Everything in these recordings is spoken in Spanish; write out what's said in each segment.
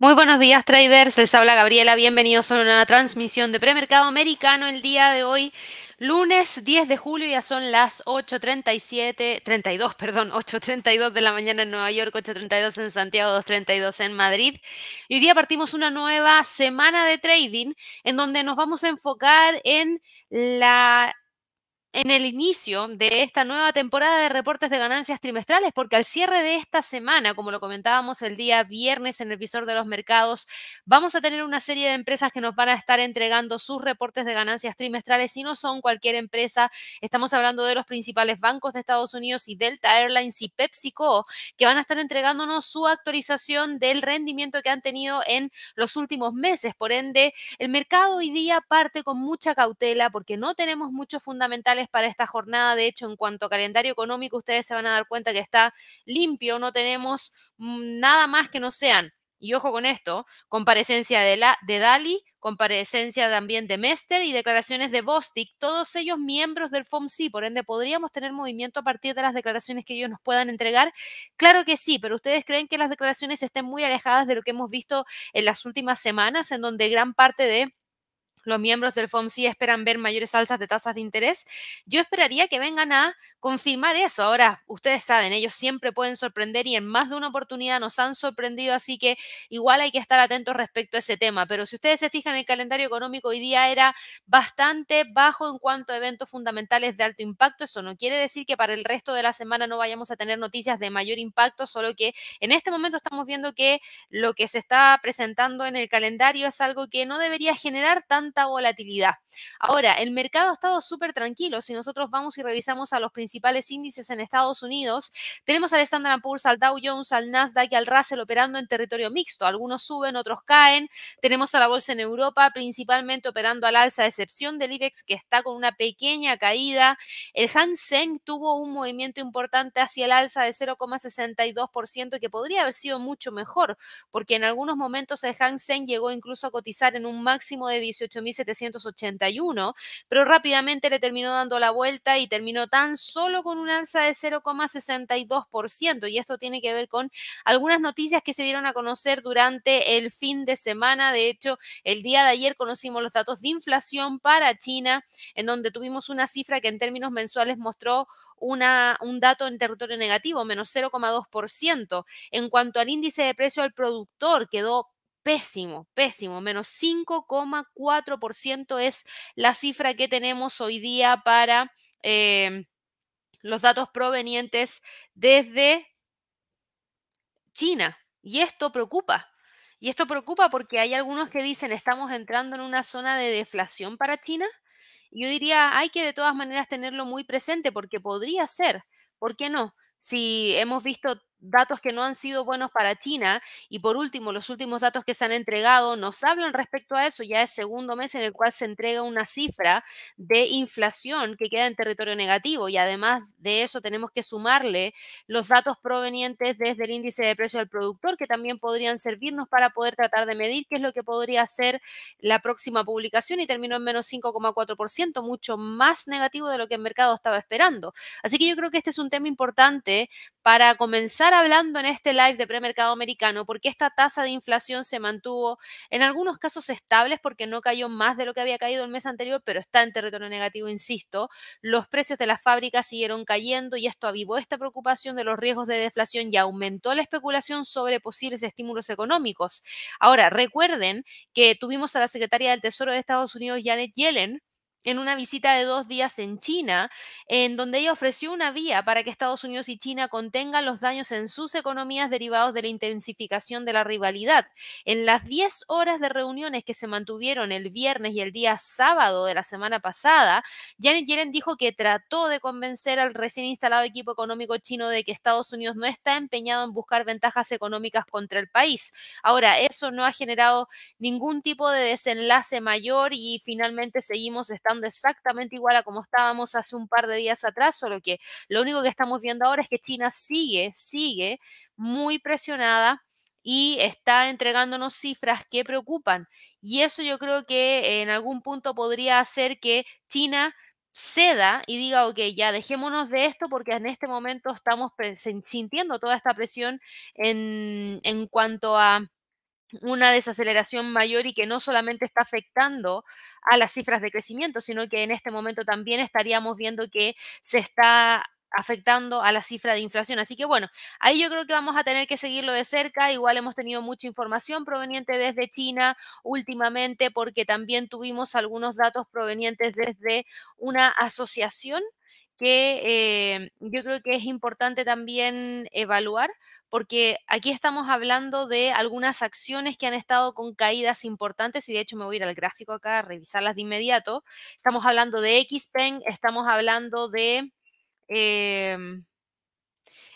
Muy buenos días traders, les habla Gabriela, bienvenidos a una transmisión de premercado americano el día de hoy, lunes 10 de julio, ya son las 8.37, 32, perdón, 8.32 de la mañana en Nueva York, 8.32 en Santiago, 2.32 en Madrid. Y hoy día partimos una nueva semana de trading en donde nos vamos a enfocar en la en el inicio de esta nueva temporada de reportes de ganancias trimestrales, porque al cierre de esta semana, como lo comentábamos el día viernes en el visor de los mercados, vamos a tener una serie de empresas que nos van a estar entregando sus reportes de ganancias trimestrales y no son cualquier empresa. Estamos hablando de los principales bancos de Estados Unidos y Delta Airlines y PepsiCo, que van a estar entregándonos su actualización del rendimiento que han tenido en los últimos meses. Por ende, el mercado hoy día parte con mucha cautela porque no tenemos muchos fundamentales para esta jornada. De hecho, en cuanto a calendario económico, ustedes se van a dar cuenta que está limpio, no tenemos mm, nada más que no sean. Y ojo con esto, comparecencia de, la, de Dali, comparecencia también de Mester y declaraciones de Bostic, todos ellos miembros del FOMC, por ende, ¿podríamos tener movimiento a partir de las declaraciones que ellos nos puedan entregar? Claro que sí, pero ¿ustedes creen que las declaraciones estén muy alejadas de lo que hemos visto en las últimas semanas, en donde gran parte de los miembros del FOMC esperan ver mayores alzas de tasas de interés. Yo esperaría que vengan a confirmar eso. Ahora, ustedes saben, ellos siempre pueden sorprender y en más de una oportunidad nos han sorprendido, así que igual hay que estar atentos respecto a ese tema. Pero si ustedes se fijan, el calendario económico hoy día era bastante bajo en cuanto a eventos fundamentales de alto impacto. Eso no quiere decir que para el resto de la semana no vayamos a tener noticias de mayor impacto, solo que en este momento estamos viendo que lo que se está presentando en el calendario es algo que no debería generar tanta volatilidad. Ahora, el mercado ha estado súper tranquilo. Si nosotros vamos y revisamos a los principales índices en Estados Unidos, tenemos al Standard Poor's, al Dow Jones, al Nasdaq y al Russell operando en territorio mixto. Algunos suben, otros caen. Tenemos a la bolsa en Europa, principalmente operando al alza, a excepción del IBEX, que está con una pequeña caída. El Hansen tuvo un movimiento importante hacia el alza de 0,62%, que podría haber sido mucho mejor, porque en algunos momentos el Hansen llegó incluso a cotizar en un máximo de 18.000 1781, pero rápidamente le terminó dando la vuelta y terminó tan solo con un alza de 0,62%. Y esto tiene que ver con algunas noticias que se dieron a conocer durante el fin de semana. De hecho, el día de ayer conocimos los datos de inflación para China, en donde tuvimos una cifra que en términos mensuales mostró un dato en territorio negativo, menos 0,2%. En cuanto al índice de precio al productor, quedó pésimo, pésimo, menos 5,4% es la cifra que tenemos hoy día para em, los datos provenientes desde China. Y esto preocupa. Y esto preocupa porque hay algunos que dicen estamos entrando en una zona de deflación para China. yo diría, hay que de todas maneras tenerlo muy presente porque podría ser, ¿por qué no? Si hemos visto datos que no han sido buenos para China. Y por último, los últimos datos que se han entregado nos hablan respecto a eso. Ya es segundo mes en el cual se entrega una cifra de inflación que queda en territorio negativo. Y además de eso tenemos que sumarle los datos provenientes desde el índice de precio del productor que también podrían servirnos para poder tratar de medir qué es lo que podría ser la próxima publicación y terminó en menos 5,4%, mucho más negativo de lo que el mercado estaba esperando. Así que yo creo que este es un tema importante para comenzar hablando en este live de premercado americano porque esta tasa de inflación se mantuvo en algunos casos estables porque no cayó más de lo que había caído el mes anterior, pero está en territorio negativo, insisto. Los precios de las fábricas siguieron cayendo y esto avivó esta preocupación de los riesgos de deflación y aumentó la especulación sobre posibles estímulos económicos. Ahora, recuerden que tuvimos a la secretaria del Tesoro de Estados Unidos, Janet Yellen, en una visita de dos días en China, en donde ella ofreció una vía para que Estados Unidos y China contengan los daños en sus economías derivados de la intensificación de la rivalidad. En las 10 horas de reuniones que se mantuvieron el viernes y el día sábado de la semana pasada, Janet Yellen dijo que trató de convencer al recién instalado equipo económico chino de que Estados Unidos no está empeñado en buscar ventajas económicas contra el país. Ahora, eso no ha generado ningún tipo de desenlace mayor y finalmente seguimos estando exactamente igual a como estábamos hace un par de días atrás, solo que lo único que estamos viendo ahora es que China sigue, sigue muy presionada y está entregándonos cifras que preocupan. Y eso yo creo que en algún punto podría hacer que China ceda y diga, ok, ya dejémonos de esto porque en este momento estamos sintiendo toda esta presión en, en cuanto a una desaceleración mayor y que no solamente está afectando a las cifras de crecimiento, sino que en este momento también estaríamos viendo que se está afectando a la cifra de inflación. Así que bueno, ahí yo creo que vamos a tener que seguirlo de cerca. Igual hemos tenido mucha información proveniente desde China últimamente porque también tuvimos algunos datos provenientes desde una asociación que eh, yo creo que es importante también evaluar porque aquí estamos hablando de algunas acciones que han estado con caídas importantes y de hecho me voy a ir al gráfico acá a revisarlas de inmediato. Estamos hablando de XPeng, estamos hablando de... Em,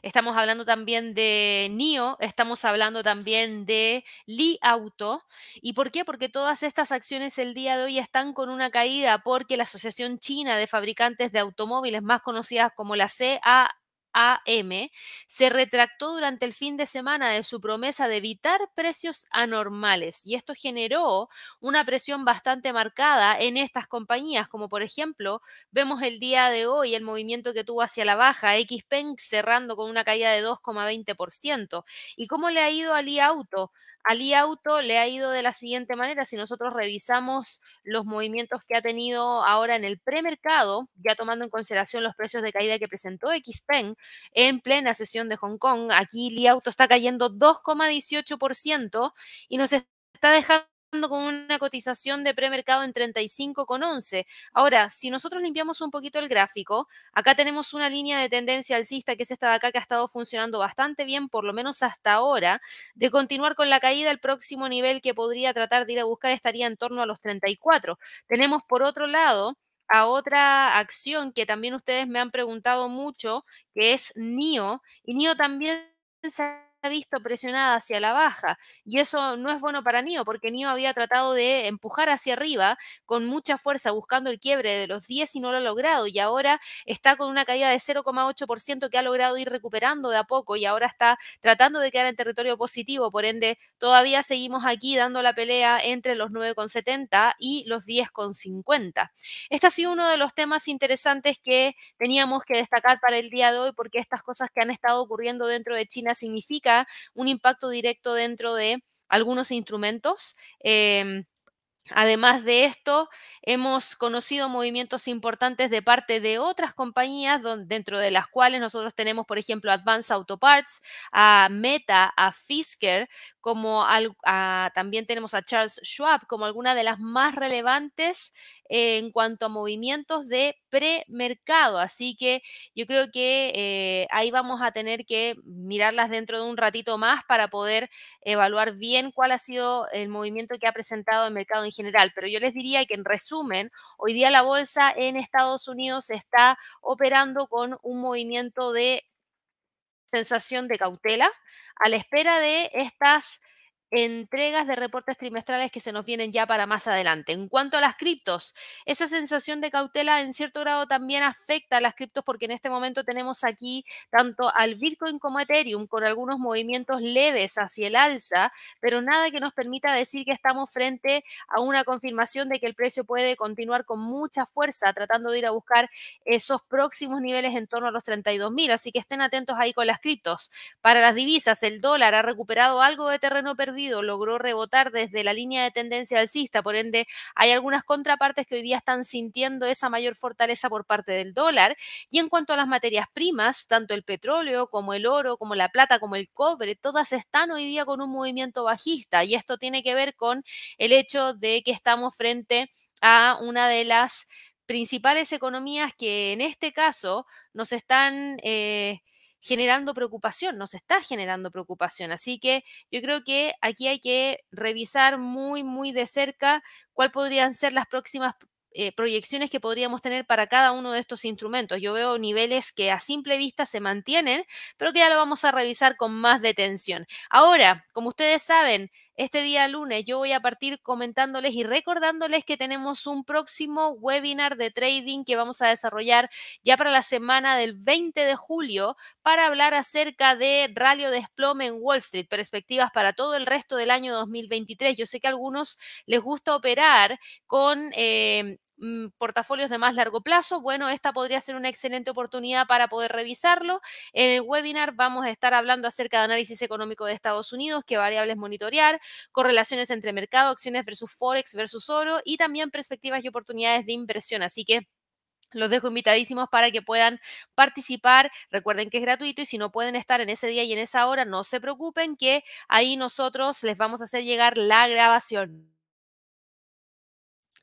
estamos hablando también de NIO, estamos hablando también de Li Auto. ¿Y por qué? Porque todas estas acciones el día de hoy están con una caída porque la Asociación China de Fabricantes de Automóviles, más conocidas como la CA AM se retractó durante el fin de semana de su promesa de evitar precios anormales y esto generó una presión bastante marcada en estas compañías, como por ejemplo vemos el día de hoy el movimiento que tuvo hacia la baja, XPeng cerrando con una caída de 2,20%. ¿Y cómo le ha ido a Li Auto? Ali Auto le ha ido de la siguiente manera, si nosotros revisamos los movimientos que ha tenido ahora en el premercado, ya tomando en consideración los precios de caída que presentó XPeng en plena sesión de Hong Kong, aquí Li Auto está cayendo 2,18% y nos está dejando con una cotización de premercado en 35,11. Ahora, si nosotros limpiamos un poquito el gráfico, acá tenemos una línea de tendencia alcista que es esta de acá que ha estado funcionando bastante bien, por lo menos hasta ahora. De continuar con la caída, el próximo nivel que podría tratar de ir a buscar estaría en torno a los 34. Tenemos por otro lado a otra acción que también ustedes me han preguntado mucho, que es NIO, y NIO también se visto presionada hacia la baja y eso no es bueno para NIO porque NIO había tratado de empujar hacia arriba con mucha fuerza buscando el quiebre de los 10 y no lo ha logrado y ahora está con una caída de 0,8% que ha logrado ir recuperando de a poco y ahora está tratando de quedar en territorio positivo, por ende todavía seguimos aquí dando la pelea entre los 9,70 y los 10,50. Este ha sido uno de los temas interesantes que teníamos que destacar para el día de hoy porque estas cosas que han estado ocurriendo dentro de China significa un impacto directo dentro de algunos instrumentos. Em, además de esto, hemos conocido movimientos importantes de parte de otras compañías, dentro de las cuales nosotros tenemos, por ejemplo, Advanced Auto Parts, a Meta, a Fisker, como también tenemos a Charles Schwab como alguna de las más relevantes en cuanto a movimientos de premercado. Así que yo creo que eh, ahí vamos a tener que mirarlas dentro de un ratito más para poder evaluar bien cuál ha sido el movimiento que ha presentado el mercado en general. Pero yo les diría que en resumen, hoy día la bolsa en Estados Unidos está operando con un movimiento de sensación de cautela a la espera de estas entregas de reportes trimestrales que se nos vienen ya para más adelante. En cuanto a las criptos, esa sensación de cautela en cierto grado también afecta a las criptos porque en este momento tenemos aquí tanto al Bitcoin como a Ethereum con algunos movimientos leves hacia el alza, pero nada que nos permita decir que estamos frente a una confirmación de que el precio puede continuar con mucha fuerza tratando de ir a buscar esos próximos niveles en torno a los 32 mil. Así que estén atentos ahí con las criptos. Para las divisas, el dólar ha recuperado algo de terreno perdido logró rebotar desde la línea de tendencia alcista, por ende hay algunas contrapartes que hoy día están sintiendo esa mayor fortaleza por parte del dólar. Y en cuanto a las materias primas, tanto el petróleo como el oro, como la plata, como el cobre, todas están hoy día con un movimiento bajista y esto tiene que ver con el hecho de que estamos frente a una de las principales economías que en este caso nos están... Eh, generando preocupación, nos está generando preocupación. Así que yo creo que aquí hay que revisar muy, muy de cerca cuáles podrían ser las próximas eh, proyecciones que podríamos tener para cada uno de estos instrumentos. Yo veo niveles que a simple vista se mantienen, pero que ya lo vamos a revisar con más detención. Ahora, como ustedes saben, este día lunes yo voy a partir comentándoles y recordándoles que tenemos un próximo webinar de trading que vamos a desarrollar ya para la semana del 20 de julio para hablar acerca de rally o desplome en Wall Street, perspectivas para todo el resto del año 2023. Yo sé que a algunos les gusta operar con... Eh, portafolios de más largo plazo, bueno, esta podría ser una excelente oportunidad para poder revisarlo. En el webinar vamos a estar hablando acerca de análisis económico de Estados Unidos, qué variables monitorear, correlaciones entre mercado, acciones versus forex versus oro y también perspectivas y oportunidades de inversión. Así que los dejo invitadísimos para que puedan participar. Recuerden que es gratuito y si no pueden estar en ese día y en esa hora, no se preocupen que ahí nosotros les vamos a hacer llegar la grabación.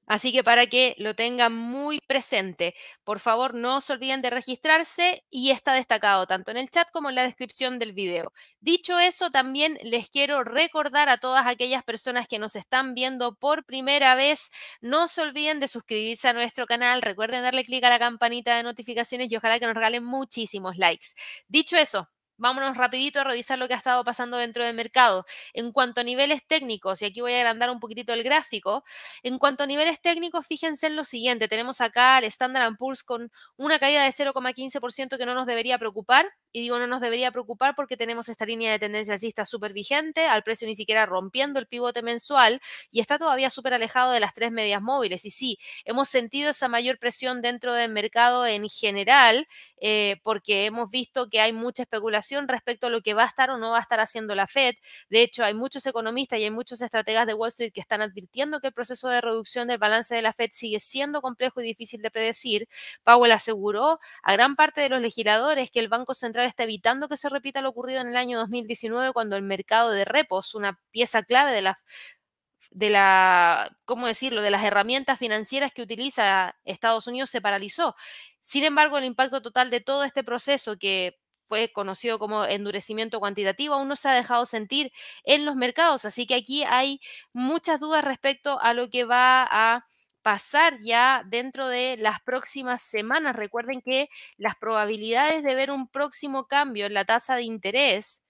Así que para que lo tengan muy presente, por favor no se olviden de registrarse y está destacado tanto en el chat como en la descripción del video. Dicho eso, también les quiero recordar a todas aquellas personas que nos están viendo por primera vez, no se olviden de suscribirse a nuestro canal, recuerden darle clic a la campanita de notificaciones y ojalá que nos regalen muchísimos likes. Dicho eso, vámonos rapidito a revisar lo que ha estado pasando dentro del mercado. En cuanto a niveles técnicos, y aquí voy a agrandar un poquitito el gráfico, en cuanto a niveles técnicos, fíjense en lo siguiente, tenemos acá el Standard Poor's con una caída de 0,15% que no nos debería preocupar, y digo no nos debería preocupar porque tenemos esta línea de tendencia alcista súper vigente, al precio ni siquiera rompiendo el pivote mensual, y está todavía súper alejado de las tres medias móviles, y sí, hemos sentido esa mayor presión dentro del mercado en general, eh, porque hemos visto que hay mucha especulación respecto a lo que va a estar o no va a estar haciendo la Fed. De hecho, hay muchos economistas y hay muchos estrategas de Wall Street que están advirtiendo que el proceso de reducción del balance de la Fed sigue siendo complejo y difícil de predecir. Powell aseguró a gran parte de los legisladores que el Banco Central está evitando que se repita lo ocurrido en el año 2019 cuando el mercado de repos, una pieza clave de de la, ¿cómo decirlo?, de las herramientas financieras que utiliza Estados Unidos se paralizó. Sin embargo, el impacto total de todo este proceso que fue conocido como endurecimiento cuantitativo, aún no se ha dejado sentir en los mercados. Así que aquí hay muchas dudas respecto a lo que va a pasar ya dentro de las próximas semanas. Recuerden que las probabilidades de ver un próximo cambio en la tasa de interés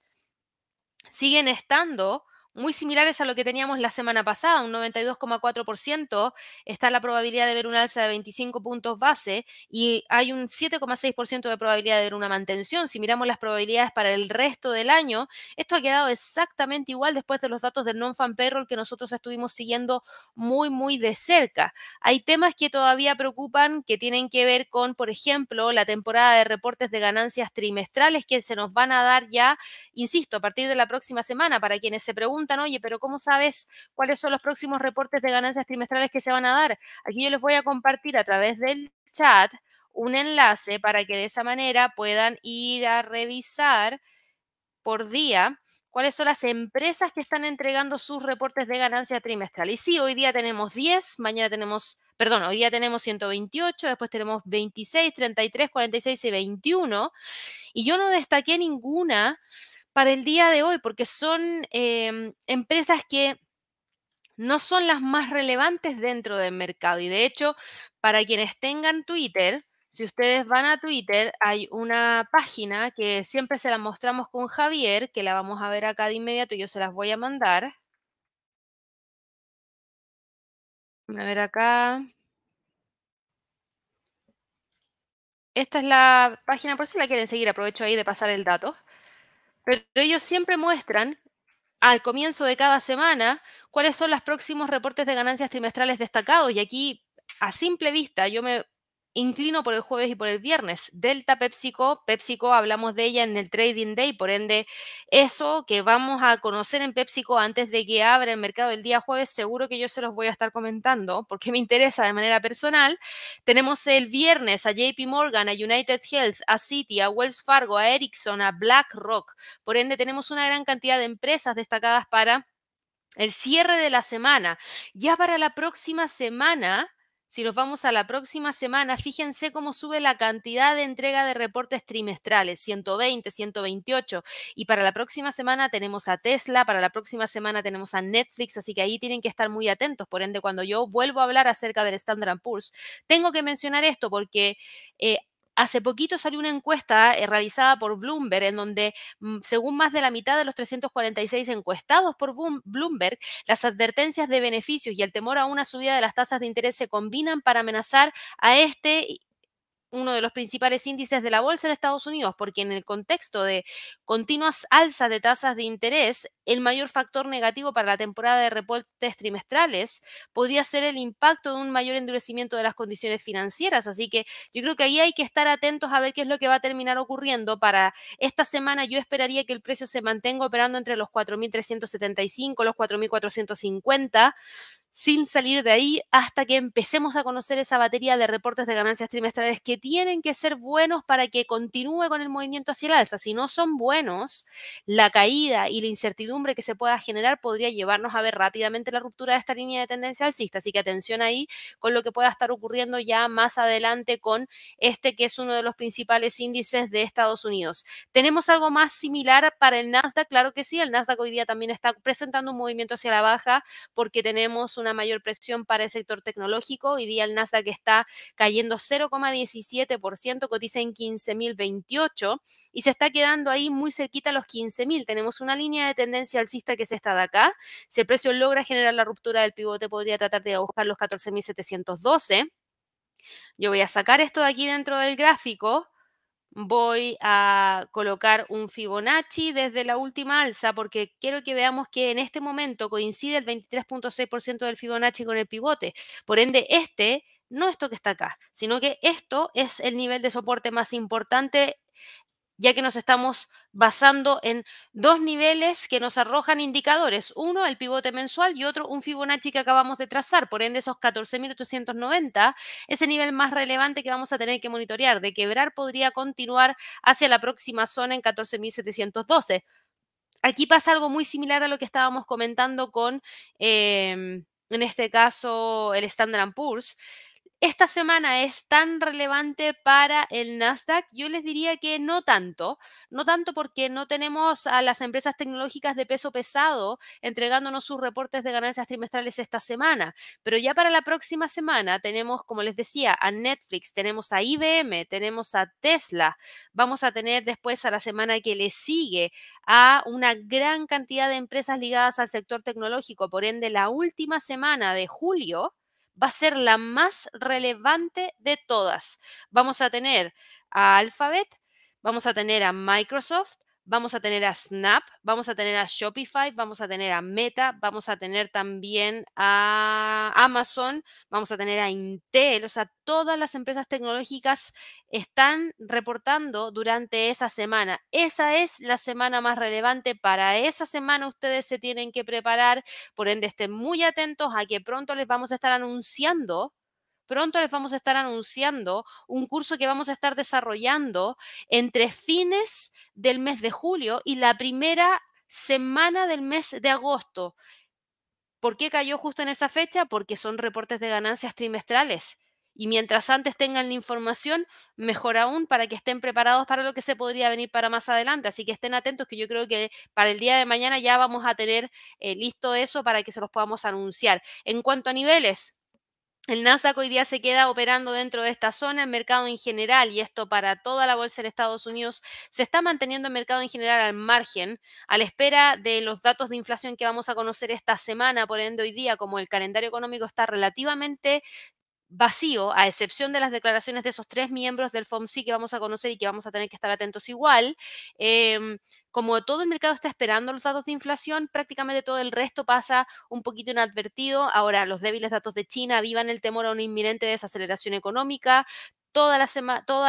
siguen estando muy similares a lo que teníamos la semana pasada, un 92,4%, está la probabilidad de ver un alza de 25 puntos base y hay un 7,6% de probabilidad de ver una mantención. Si miramos las probabilidades para el resto del año, esto ha quedado exactamente igual después de los datos del non-fan payroll que nosotros estuvimos siguiendo muy, muy de cerca. Hay temas que todavía preocupan que tienen que ver con, por ejemplo, la temporada de reportes de ganancias trimestrales que se nos van a dar ya, insisto, a partir de la próxima semana, para quienes se preguntan oye, pero ¿cómo sabes cuáles son los próximos reportes de ganancias trimestrales que se van a dar? Aquí yo les voy a compartir a través del chat un enlace para que de esa manera puedan ir a revisar por día cuáles son las empresas que están entregando sus reportes de ganancia trimestral. Y sí, hoy día tenemos 10, mañana tenemos, perdón, hoy día tenemos 128, después tenemos 26, 33, 46 y 21. Y yo no destaqué ninguna para el día de hoy, porque son em, empresas que no son las más relevantes dentro del mercado. Y de hecho, para quienes tengan Twitter, si ustedes van a Twitter, hay una página que siempre se la mostramos con Javier, que la vamos a ver acá de inmediato, yo se las voy a mandar. A ver acá. Esta es la página, por si la quieren seguir, aprovecho ahí de pasar el dato. Pero ellos siempre muestran al comienzo de cada semana cuáles son los próximos reportes de ganancias trimestrales destacados. Y aquí, a simple vista, yo me inclino por el jueves y por el viernes. Delta PepsiCo, PepsiCo hablamos de ella en el Trading Day, por ende, eso que vamos a conocer en PepsiCo antes de que abra el mercado el día jueves, seguro que yo se los voy a estar comentando porque me interesa de manera personal. Tenemos el viernes a JP Morgan, a United Health, a Citi, a Wells Fargo, a Ericsson, a BlackRock. Por ende, tenemos una gran cantidad de empresas destacadas para el cierre de la semana. Ya para la próxima semana si nos vamos a la próxima semana, fíjense cómo sube la cantidad de entrega de reportes trimestrales, 120, 128. Y para la próxima semana tenemos a Tesla, para la próxima semana tenemos a Netflix, así que ahí tienen que estar muy atentos. Por ende, cuando yo vuelvo a hablar acerca del Standard Poor's, tengo que mencionar esto porque... Eh, hace poquito salió una encuesta eh, realizada por Bloomberg en donde, mm, según más de la mitad de los 346 encuestados por Bloomberg, las advertencias de beneficios y el temor a una subida de las tasas de interés se combinan para amenazar a este uno de los principales índices de la bolsa en Estados Unidos, porque en el contexto de continuas alzas de tasas de interés, el mayor factor negativo para la temporada de reportes trimestrales podría ser el impacto de un mayor endurecimiento de las condiciones financieras. Así que yo creo que ahí hay que estar atentos a ver qué es lo que va a terminar ocurriendo. Para esta semana yo esperaría que el precio se mantenga operando entre los 4.375, los 4.450 sin salir de ahí hasta que empecemos a conocer esa batería de reportes de ganancias trimestrales que tienen que ser buenos para que continúe con el movimiento hacia el alza. Si no son buenos, la caída y la incertidumbre que se pueda generar podría llevarnos a ver rápidamente la ruptura de esta línea de tendencia alcista. Así que atención ahí con lo que pueda estar ocurriendo ya más adelante con este que es uno de los principales índices de Estados Unidos. ¿Tenemos algo más similar para el Nasdaq? Claro que sí, el Nasdaq hoy día también está presentando un movimiento hacia la baja porque tenemos una mayor presión para el sector tecnológico. Hoy día el Nasdaq está cayendo 0,17%, cotiza en 15.028 y se está quedando ahí muy cerquita a los 15.000. Tenemos una línea de tendencia alcista que es esta de acá. Si el precio logra generar la ruptura del pivote, podría tratar de buscar los 14.712. Yo voy a sacar esto de aquí dentro del gráfico voy a colocar un Fibonacci desde la última alza porque quiero que veamos que en este momento coincide el 23.6% del Fibonacci con el pivote. Por ende, este, no esto que está acá, sino que esto es el nivel de soporte más importante ya que nos estamos basando en dos niveles que nos arrojan indicadores. Uno, el pivote mensual y otro, un Fibonacci que acabamos de trazar. Por ende, esos 14.890 es el nivel más relevante que vamos a tener que monitorear. De quebrar podría continuar hacia la próxima zona en 14.712. Aquí pasa algo muy similar a lo que estábamos comentando con, em, en este caso, el Standard Poor's esta semana es tan relevante para el Nasdaq? Yo les diría que no tanto, no tanto porque no tenemos a las empresas tecnológicas de peso pesado entregándonos sus reportes de ganancias trimestrales esta semana, pero ya para la próxima semana tenemos, como les decía, a Netflix, tenemos a IBM, tenemos a Tesla, vamos a tener después a la semana que le sigue a una gran cantidad de empresas ligadas al sector tecnológico, por ende la última semana de julio va a ser la más relevante de todas. Vamos a tener a Alphabet, vamos a tener a Microsoft, vamos a tener a Snap, vamos a tener a Shopify, vamos a tener a Meta, vamos a tener también a Amazon, vamos a tener a Intel, o sea, todas las empresas tecnológicas están reportando durante esa semana. Esa es la semana más relevante. Para esa semana ustedes se tienen que preparar, por ende estén muy atentos a que pronto les vamos a estar anunciando Pronto les vamos a estar anunciando un curso que vamos a estar desarrollando entre fines del mes de julio y la primera semana del mes de agosto. ¿Por qué cayó justo en esa fecha? Porque son reportes de ganancias trimestrales. Y mientras antes tengan la información, mejor aún para que estén preparados para lo que se podría venir para más adelante. Así que estén atentos que yo creo que para el día de mañana ya vamos a tener eh, listo eso para que se los podamos anunciar. En cuanto a niveles, el Nasdaq hoy día se queda operando dentro de esta zona, el mercado en general, y esto para toda la bolsa en Estados Unidos, se está manteniendo el mercado en general al margen, a la espera de los datos de inflación que vamos a conocer esta semana, por ende hoy día, como el calendario económico está relativamente vacío, a excepción de las declaraciones de esos tres miembros del FOMC que vamos a conocer y que vamos a tener que estar atentos igual. Em, como todo el mercado está esperando los datos de inflación, prácticamente todo el resto pasa un poquito inadvertido. Ahora, los débiles datos de China vivan el temor a una inminente desaceleración económica. Todas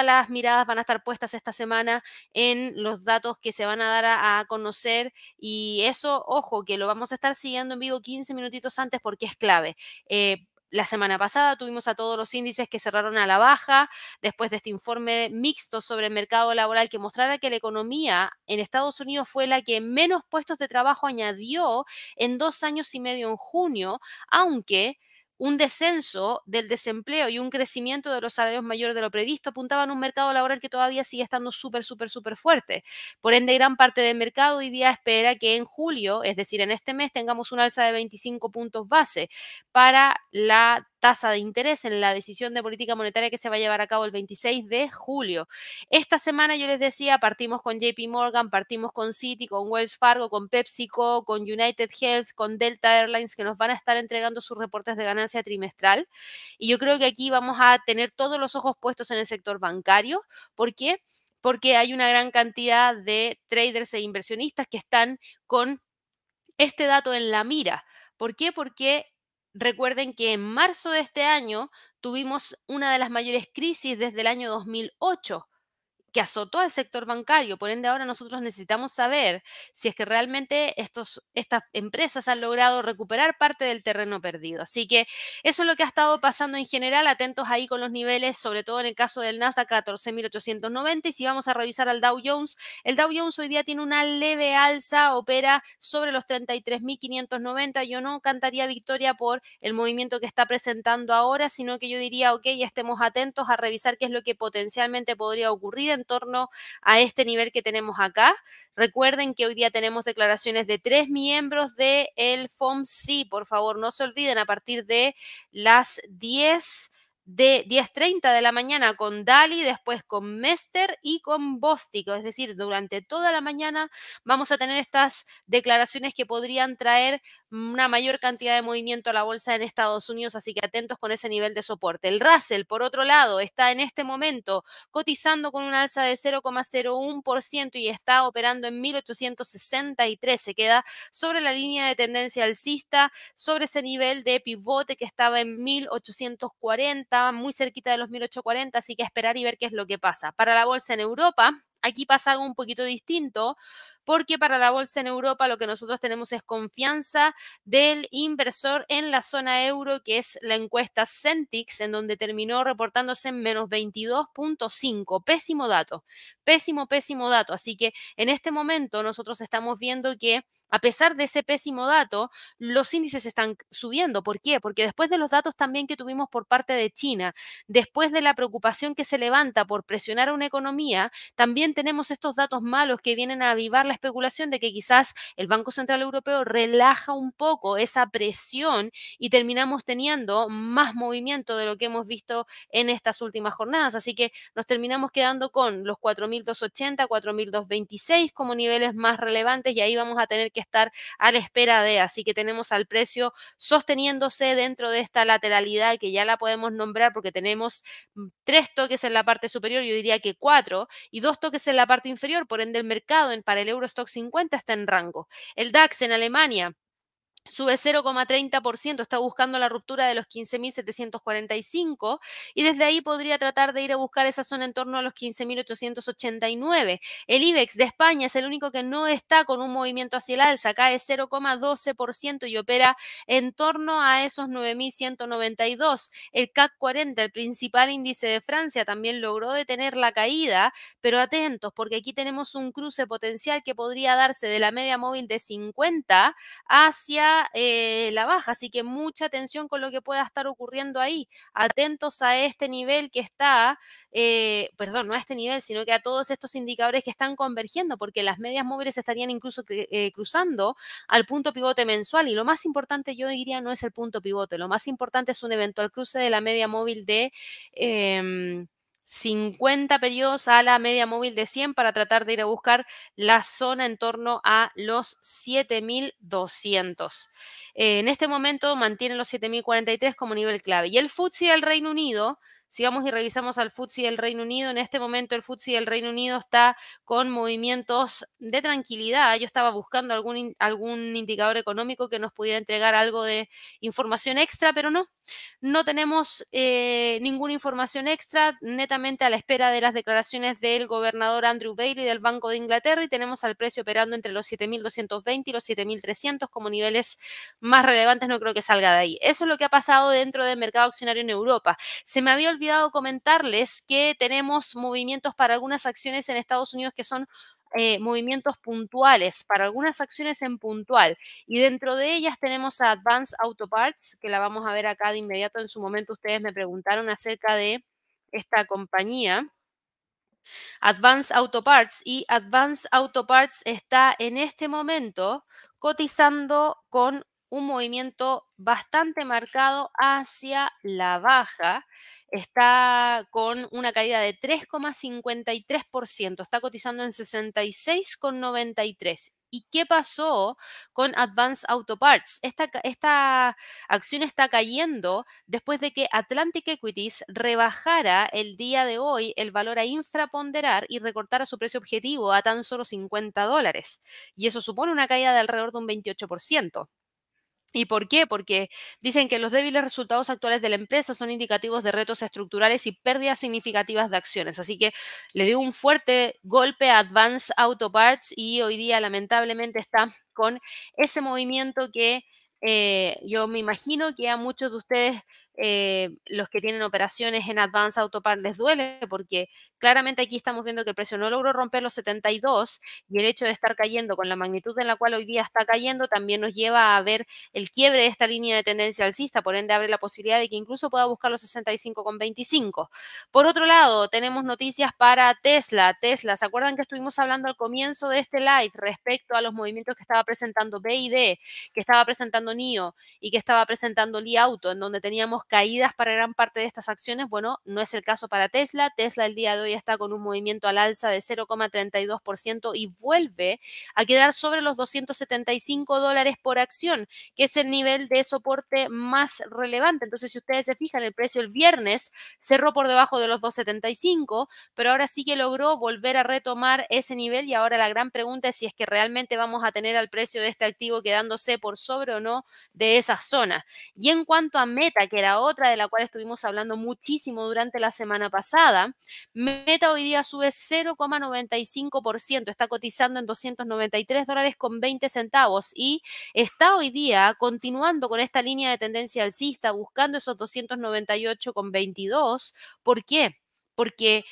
las miradas van a estar puestas esta semana en los datos que se van a dar a, conocer y eso, ojo, que lo vamos a estar siguiendo en vivo 15 minutitos antes porque es clave. Eh, la semana pasada tuvimos a todos los índices que cerraron a la baja después de este informe mixto sobre el mercado laboral que mostrara que la economía en Estados Unidos fue la que menos puestos de trabajo añadió en dos años y medio en junio, aunque un descenso del desempleo y un crecimiento de los salarios mayores de lo previsto apuntaban a un mercado laboral que todavía sigue estando súper, súper, súper fuerte. Por ende, gran parte del mercado hoy día espera que en julio, es decir, en este mes, tengamos un alza de 25 puntos base para la tasa de interés en la decisión de política monetaria que se va a llevar a cabo el 26 de julio. Esta semana yo les decía, partimos con JP Morgan, partimos con Citi, con Wells Fargo, con PepsiCo, con United Health, con Delta Airlines, que nos van a estar entregando sus reportes de ganancia trimestral. Y yo creo que aquí vamos a tener todos los ojos puestos en el sector bancario. ¿Por qué? Porque hay una gran cantidad de traders e inversionistas que están con este dato en la mira. ¿Por qué? Porque recuerden que en marzo de este año tuvimos una de las mayores crisis desde el año 2008 que azotó al sector bancario. Por ende, ahora nosotros necesitamos saber si es que realmente estos, estas empresas han logrado recuperar parte del terreno perdido. Así que eso es lo que ha estado pasando en general. Atentos ahí con los niveles, sobre todo en el caso del Nasdaq 14.890. Y si vamos a revisar al Dow Jones, el Dow Jones hoy día tiene una leve alza, opera sobre los 33.590. Yo no cantaría victoria por el movimiento que está presentando ahora, sino que yo diría, ok, estemos atentos a revisar qué es lo que potencialmente podría ocurrir torno a este nivel que tenemos acá. Recuerden que hoy día tenemos declaraciones de tres miembros del el FOMC. Por favor, no se olviden a partir de las 10 de 10.30 de la mañana con Dali, después con Mester y con Bóstico. Es decir, durante toda la mañana vamos a tener estas declaraciones que podrían traer una mayor cantidad de movimiento a la bolsa en Estados Unidos, así que atentos con ese nivel de soporte. El Russell, por otro lado, está en este momento cotizando con un alza de 0,01% y está operando en 1863. Se queda sobre la línea de tendencia alcista, sobre ese nivel de pivote que estaba en 1840, muy cerquita de los 1840, así que esperar y ver qué es lo que pasa. Para la bolsa en Europa, Aquí pasa algo un poquito distinto porque para la bolsa en Europa lo que nosotros tenemos es confianza del inversor en la zona euro, que es la encuesta Centix, en donde terminó reportándose en menos 22.5. Pésimo dato, pésimo, pésimo dato. Así que en este momento nosotros estamos viendo que a pesar de ese pésimo dato, los índices están subiendo. ¿Por qué? Porque después de los datos también que tuvimos por parte de China, después de la preocupación que se levanta por presionar a una economía, también tenemos estos datos malos que vienen a avivar la especulación de que quizás el Banco Central Europeo relaja un poco esa presión y terminamos teniendo más movimiento de lo que hemos visto en estas últimas jornadas. Así que nos terminamos quedando con los 4.280, 4.226 como niveles más relevantes y ahí vamos a tener que estar a la espera de. Así que tenemos al precio sosteniéndose dentro de esta lateralidad que ya la podemos nombrar porque tenemos mm, tres toques en la parte superior, yo diría que cuatro, y dos toques en la parte inferior. Por ende, el mercado en, para el Eurostock 50 está en rango. El DAX en Alemania sube 0,30%, está buscando la ruptura de los 15.745 y desde ahí podría tratar de ir a buscar esa zona en torno a los 15.889. El IBEX de España es el único que no está con un movimiento hacia el alza, cae 0,12% y opera en torno a esos 9.192. El CAC 40, el principal índice de Francia, también logró detener la caída, pero atentos porque aquí tenemos un cruce potencial que podría darse de la media móvil de 50 hacia eh, la baja, así que mucha atención con lo que pueda estar ocurriendo ahí. Atentos a este nivel que está, eh, perdón, no a este nivel, sino que a todos estos indicadores que están convergiendo, porque las medias móviles estarían incluso eh, cruzando al punto pivote mensual. Y lo más importante, yo diría, no es el punto pivote, lo más importante es un eventual cruce de la media móvil de... Em, 50 periodos a la media móvil de 100 para tratar de ir a buscar la zona en torno a los 7200. en este momento mantiene los 7043 como nivel clave. Y el FTSE del Reino Unido si vamos y revisamos al FTSE del Reino Unido, en este momento el FTSE del Reino Unido está con movimientos de tranquilidad. Yo estaba buscando algún, algún indicador económico que nos pudiera entregar algo de información extra, pero no. No tenemos eh, ninguna información extra, netamente a la espera de las declaraciones del gobernador Andrew Bailey del Banco de Inglaterra y tenemos al precio operando entre los 7.220 y los 7.300 como niveles más relevantes. No creo que salga de ahí. Eso es lo que ha pasado dentro del mercado accionario en Europa. Se me había olvidado comentarles que tenemos movimientos para algunas acciones en Estados Unidos que son eh, movimientos puntuales, para algunas acciones en puntual. Y dentro de ellas tenemos a Advanced Auto Parts, que la vamos a ver acá de inmediato. En su momento ustedes me preguntaron acerca de esta compañía. Advanced Auto Parts y Advanced Auto Parts está en este momento cotizando con un movimiento bastante marcado hacia la baja. Está con una caída de 3,53%, está cotizando en 66,93. ¿Y qué pasó con Advanced Auto Parts? Esta, acción está cayendo después de que Atlantic Equities rebajara el día de hoy el valor a infraponderar y recortara su precio objetivo a tan solo 50 dólares. Y eso supone una caída de alrededor de un 28%. ¿Y por qué? Porque dicen que los débiles resultados actuales de la empresa son indicativos de retos estructurales y pérdidas significativas de acciones. Así que le dio un fuerte golpe a Advanced Auto Parts y hoy día lamentablemente está con ese movimiento que eh, yo me imagino que a muchos de ustedes eh, los que tienen operaciones en Advance Autopar les duele porque claramente aquí estamos viendo que el precio no logró romper los 72 y el hecho de estar cayendo con la magnitud en la cual hoy día está cayendo también nos lleva a ver el quiebre de esta línea de tendencia alcista, por ende abre la posibilidad de que incluso pueda buscar los 65,25. Por otro lado, tenemos noticias para Tesla. Tesla, ¿se acuerdan que estuvimos hablando al comienzo de este live respecto a los movimientos que estaba presentando BID, que estaba presentando NIO y que estaba presentando Li Auto, en donde teníamos caídas para gran parte de estas acciones. Bueno, no es el caso para Tesla. Tesla el día de hoy está con un movimiento al alza de 0,32% y vuelve a quedar sobre los 275 dólares por acción, que es el nivel de soporte más relevante. Entonces, si ustedes se fijan, el precio el viernes cerró por debajo de los 275, pero ahora sí que logró volver a retomar ese nivel y ahora la gran pregunta es si es que realmente vamos a tener al precio de este activo quedándose por sobre o no de esa zona. Y en cuanto a Meta, que era otra de la cual estuvimos hablando muchísimo durante la semana pasada, Meta hoy día sube 0,95%, está cotizando en 293 dólares con 20 centavos y está hoy día continuando con esta línea de tendencia alcista, buscando esos 298 con 22. ¿Por qué? Porque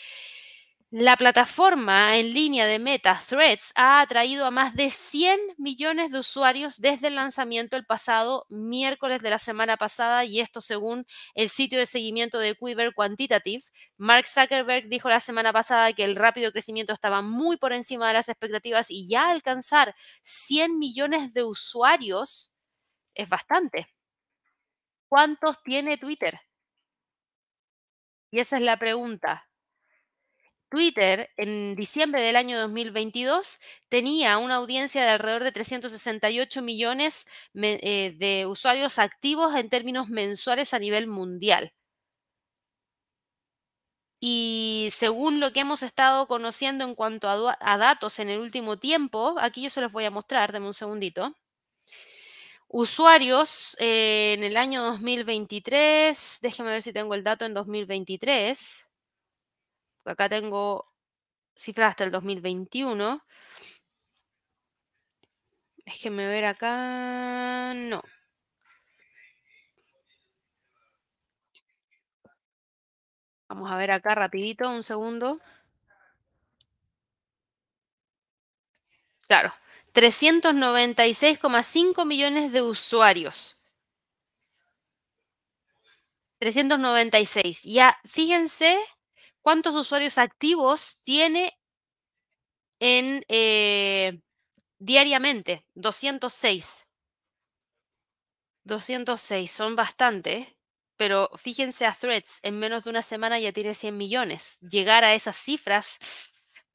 la plataforma en línea de Meta Threads ha atraído a más de 100 millones de usuarios desde el lanzamiento el pasado miércoles de la semana pasada y esto según el sitio de seguimiento de Quiver Quantitative. Mark Zuckerberg dijo la semana pasada que el rápido crecimiento estaba muy por encima de las expectativas y ya alcanzar 100 millones de usuarios es bastante. ¿Cuántos tiene Twitter? Y esa es la pregunta. Twitter en diciembre del año 2022 tenía una audiencia de alrededor de 368 millones eh, de usuarios activos en términos mensuales a nivel mundial. Y según lo que hemos estado conociendo en cuanto a, datos en el último tiempo, aquí yo se los voy a mostrar, dame un segundito. Usuarios eh, en el año 2023, déjeme ver si tengo el dato en 2023 acá tengo cifras hasta el 2021. Déjenme ver acá. No. Vamos a ver acá rapidito, un segundo. Claro, 396,5 millones de usuarios. 396. Ya, fíjense cuántos usuarios activos tiene en eh, diariamente. 206. 206, son bastantes, pero fíjense a Threads, en menos de una semana ya tiene 100 millones. Llegar a esas cifras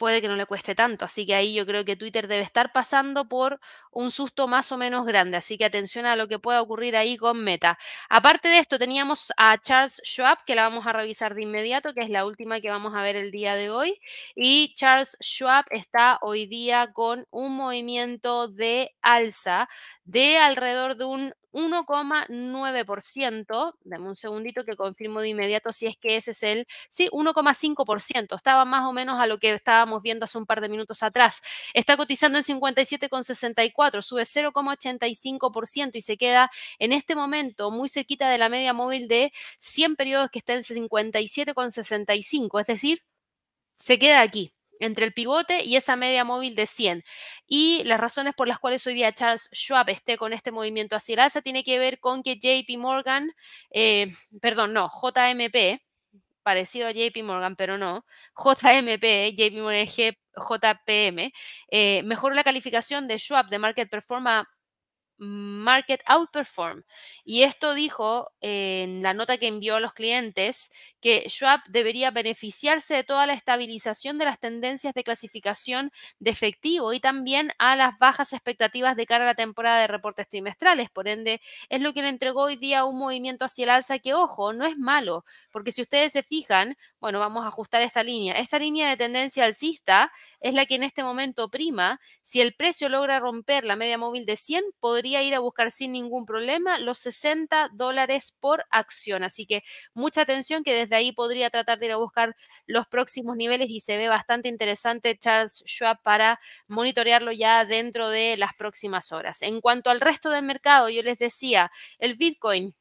puede que no le cueste tanto. Así que ahí yo creo que Twitter debe estar pasando por un susto más o menos grande. Así que atención a lo que pueda ocurrir ahí con Meta. Aparte de esto, teníamos a Charles Schwab, que la vamos a revisar de inmediato, que es la última que vamos a ver el día de hoy. Y Charles Schwab está hoy día con un movimiento de alza de alrededor de un 1,9%. Dame un segundito que confirmo de inmediato si es que ese es el, sí, 1,5%. Estaba más o menos a lo que estábamos viendo hace un par de minutos atrás. Está cotizando en 57,64, sube 0,85% y se queda en este momento muy cerquita de la media móvil de 100 periodos que está en 57,65, es decir, se queda aquí entre el pivote y esa media móvil de 100. Y las razones por las cuales hoy día Charles Schwab esté con este movimiento hacia el alza tiene que ver con que JP Morgan, eh, perdón, no, JMP, parecido a JP Morgan, pero no, JMP, JP Morgan JPM, eh, mejoró la calificación de Schwab de Market Performance market outperform. Y esto dijo en la nota que envió a los clientes que Schwab debería beneficiarse de toda la estabilización de las tendencias de clasificación de efectivo y también a las bajas expectativas de cara a la temporada de reportes trimestrales. Por ende, es lo que le entregó hoy día un movimiento hacia el alza que, ojo, no es malo, porque si ustedes se fijan, bueno, vamos a ajustar esta línea. Esta línea de tendencia alcista es la que en este momento prima. Si el precio logra romper la media móvil de 100, podría ir a buscar sin ningún problema los 60 dólares por acción. Así que mucha atención que desde ahí podría tratar de ir a buscar los próximos niveles y se ve bastante interesante Charles Schwab para monitorearlo ya dentro de las próximas horas. En cuanto al resto del mercado, yo les decía, el Bitcoin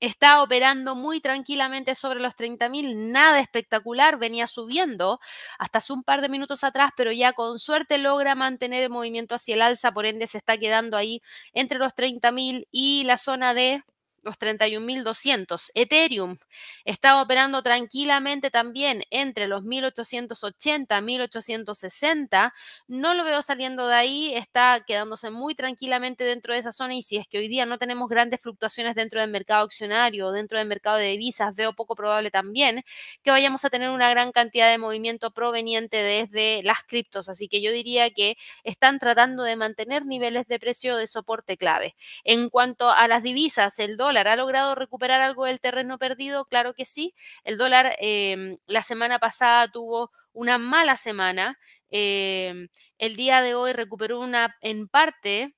Está operando muy tranquilamente sobre los 30.000, nada espectacular, venía subiendo hasta hace un par de minutos atrás, pero ya con suerte logra mantener el movimiento hacia el alza, por ende se está quedando ahí entre los 30.000 y la zona de los 31.200. Ethereum está operando tranquilamente también entre los 1.880, 1.860. No lo veo saliendo de ahí, está quedándose muy tranquilamente dentro de esa zona y si es que hoy día no tenemos grandes fluctuaciones dentro del mercado accionario, dentro del mercado de divisas, veo poco probable también que vayamos a tener una gran cantidad de movimiento proveniente desde las criptos. Así que yo diría que están tratando de mantener niveles de precio de soporte clave. En cuanto a las divisas, el dólar ¿Ha logrado recuperar algo del terreno perdido? Claro que sí. El dólar em, la semana pasada tuvo una mala semana. Em, el día de hoy recuperó una en parte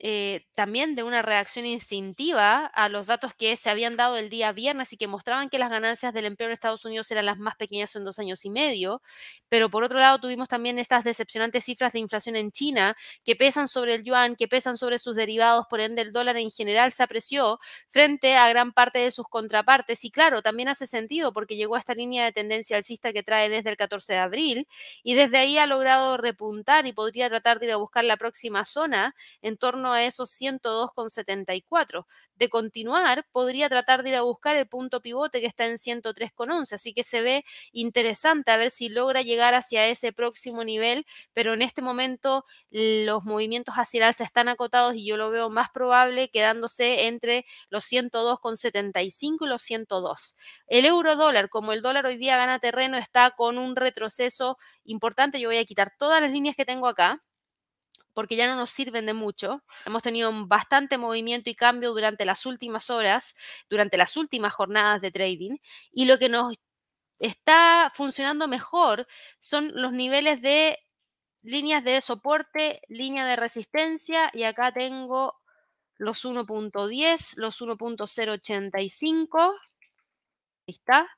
eh, también de una reacción instintiva a los datos que se habían dado el día viernes y que mostraban que las ganancias del empleo en Estados Unidos eran las más pequeñas en dos años y medio. Pero por otro lado tuvimos también estas decepcionantes cifras de inflación en China que pesan sobre el yuan, que pesan sobre sus derivados, por ende el dólar en general se apreció frente a gran parte de sus contrapartes. Y claro, también hace sentido porque llegó a esta línea de tendencia alcista que trae desde el 14 de abril y desde ahí ha logrado repuntar y podría tratar de ir a buscar la próxima zona en a esos 102,74. De continuar, podría tratar de ir a buscar el punto pivote que está en 103,11, así que se ve interesante a ver si logra llegar hacia ese próximo nivel, pero en este momento los movimientos hacia el alza están acotados y yo lo veo más probable quedándose entre los 102,75 y los 102. El euro dólar, como el dólar hoy día gana terreno, está con un retroceso importante. Yo voy a quitar todas las líneas que tengo acá porque ya no nos sirven de mucho. Hemos tenido bastante movimiento y cambio durante las últimas horas, durante las últimas jornadas de trading, y lo que nos está funcionando mejor son los niveles de líneas de soporte, línea de resistencia, y acá tengo los 1.10, los 1.085. Ahí está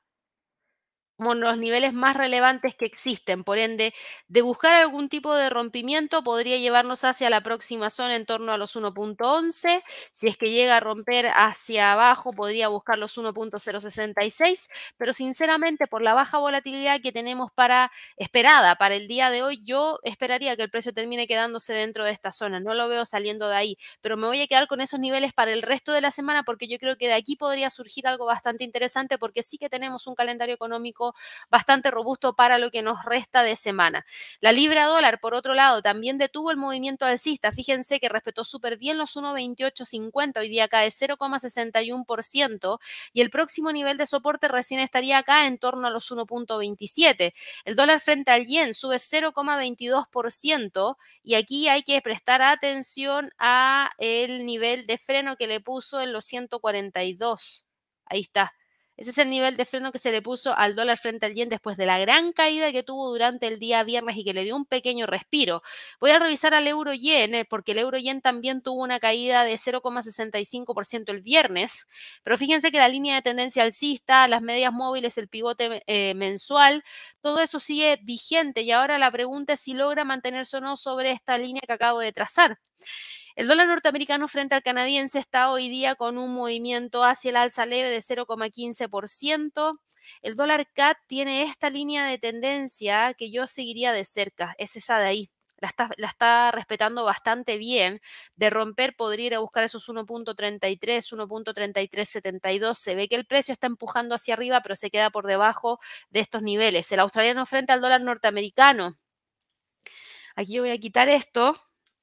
como los niveles más relevantes que existen. Por ende, de buscar algún tipo de rompimiento podría llevarnos hacia la próxima zona en torno a los 1.11. Si es que llega a romper hacia abajo, podría buscar los 1.066. Pero sinceramente, por la baja volatilidad que tenemos para esperada para el día de hoy, yo esperaría que el precio termine quedándose dentro de esta zona. No lo veo saliendo de ahí, pero me voy a quedar con esos niveles para el resto de la semana porque yo creo que de aquí podría surgir algo bastante interesante porque sí que tenemos un calendario económico bastante robusto para lo que nos resta de semana. La libra dólar, por otro lado, también detuvo el movimiento alcista. Fíjense que respetó súper bien los 1.2850, hoy día cae 0,61% y el próximo nivel de soporte recién estaría acá en torno a los 1.27. El dólar frente al yen sube 0,22% y aquí hay que prestar atención a el nivel de freno que le puso en los 142. Ahí está. Ese es el nivel de freno que se le puso al dólar frente al yen después de la gran caída que tuvo durante el día viernes y que le dio un pequeño respiro. Voy a revisar al euro yen, eh, porque el euro yen también tuvo una caída de 0,65% el viernes, pero fíjense que la línea de tendencia alcista, las medias móviles, el pivote eh, mensual, todo eso sigue vigente y ahora la pregunta es si logra mantenerse o no sobre esta línea que acabo de trazar. El dólar norteamericano frente al canadiense está hoy día con un movimiento hacia el alza leve de 0,15%. El dólar CAT tiene esta línea de tendencia que yo seguiría de cerca, es esa de ahí. La está, respetando bastante bien. De romper podría ir a buscar esos 1.33, 1.3372. Se ve que el precio está empujando hacia arriba, pero se queda por debajo de estos niveles. El australiano frente al dólar norteamericano. Aquí yo voy a quitar esto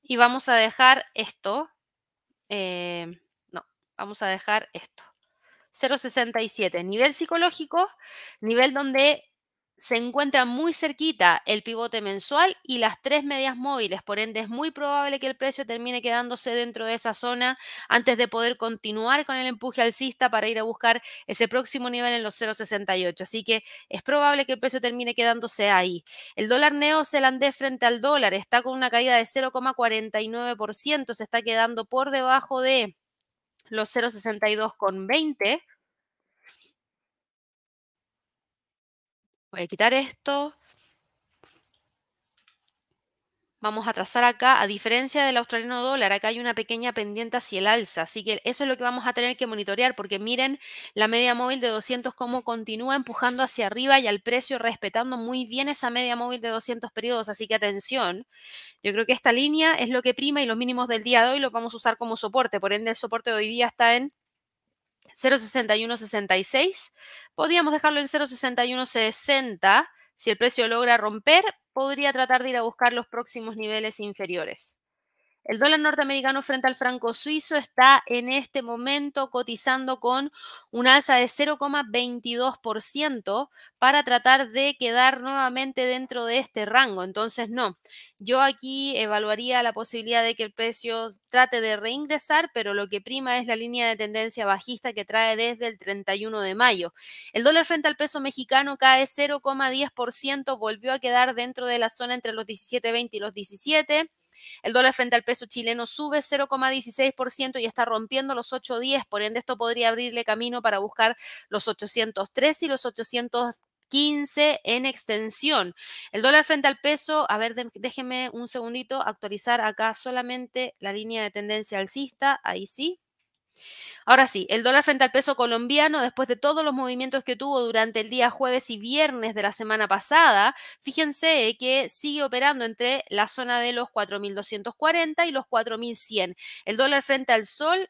y vamos a dejar esto eh, no, vamos a dejar esto. 0,67, nivel psicológico, nivel donde se encuentra muy cerquita el pivote mensual y las tres medias móviles, por ende es muy probable que el precio termine quedándose dentro de esa zona antes de poder continuar con el empuje alcista para ir a buscar ese próximo nivel en los 0,68. Así que es probable que el precio termine quedándose ahí. El dólar neozelandés frente al dólar está con una caída de 0,49%, se está quedando por debajo de los 0,62,20 Voy a quitar esto. Vamos a trazar acá, a diferencia del australiano dólar, acá hay una pequeña pendiente hacia el alza, así que eso es lo que vamos a tener que monitorear, porque miren la media móvil de 200 cómo continúa empujando hacia arriba y al precio respetando muy bien esa media móvil de 200 periodos, así que atención, yo creo que esta línea es lo que prima y los mínimos del día de hoy los vamos a usar como soporte, por ende el soporte de hoy día está en 0,6166. Podríamos dejarlo en 0,6160. Si el precio logra romper, podría tratar de ir a buscar los próximos niveles inferiores. El dólar norteamericano frente al franco suizo está en este momento cotizando con un alza de 0,22% para tratar de quedar nuevamente dentro de este rango. Entonces, no, yo aquí evaluaría la posibilidad de que el precio trate de reingresar, pero lo que prima es la línea de tendencia bajista que trae desde el 31 de mayo. El dólar frente al peso mexicano cae 0,10%, volvió a quedar dentro de la zona entre los 17.20 y los 17. El dólar frente al peso chileno sube 0,16% y está rompiendo los 8.10, por ende esto podría abrirle camino para buscar los 803 y los 815 en extensión. El dólar frente al peso, a ver, déjenme un segundito actualizar acá solamente la línea de tendencia alcista, ahí sí. Ahora sí, el dólar frente al peso colombiano, después de todos los movimientos que tuvo durante el día jueves y viernes de la semana pasada, fíjense que sigue operando entre la zona de los 4.240 y los 4.100. El dólar frente al sol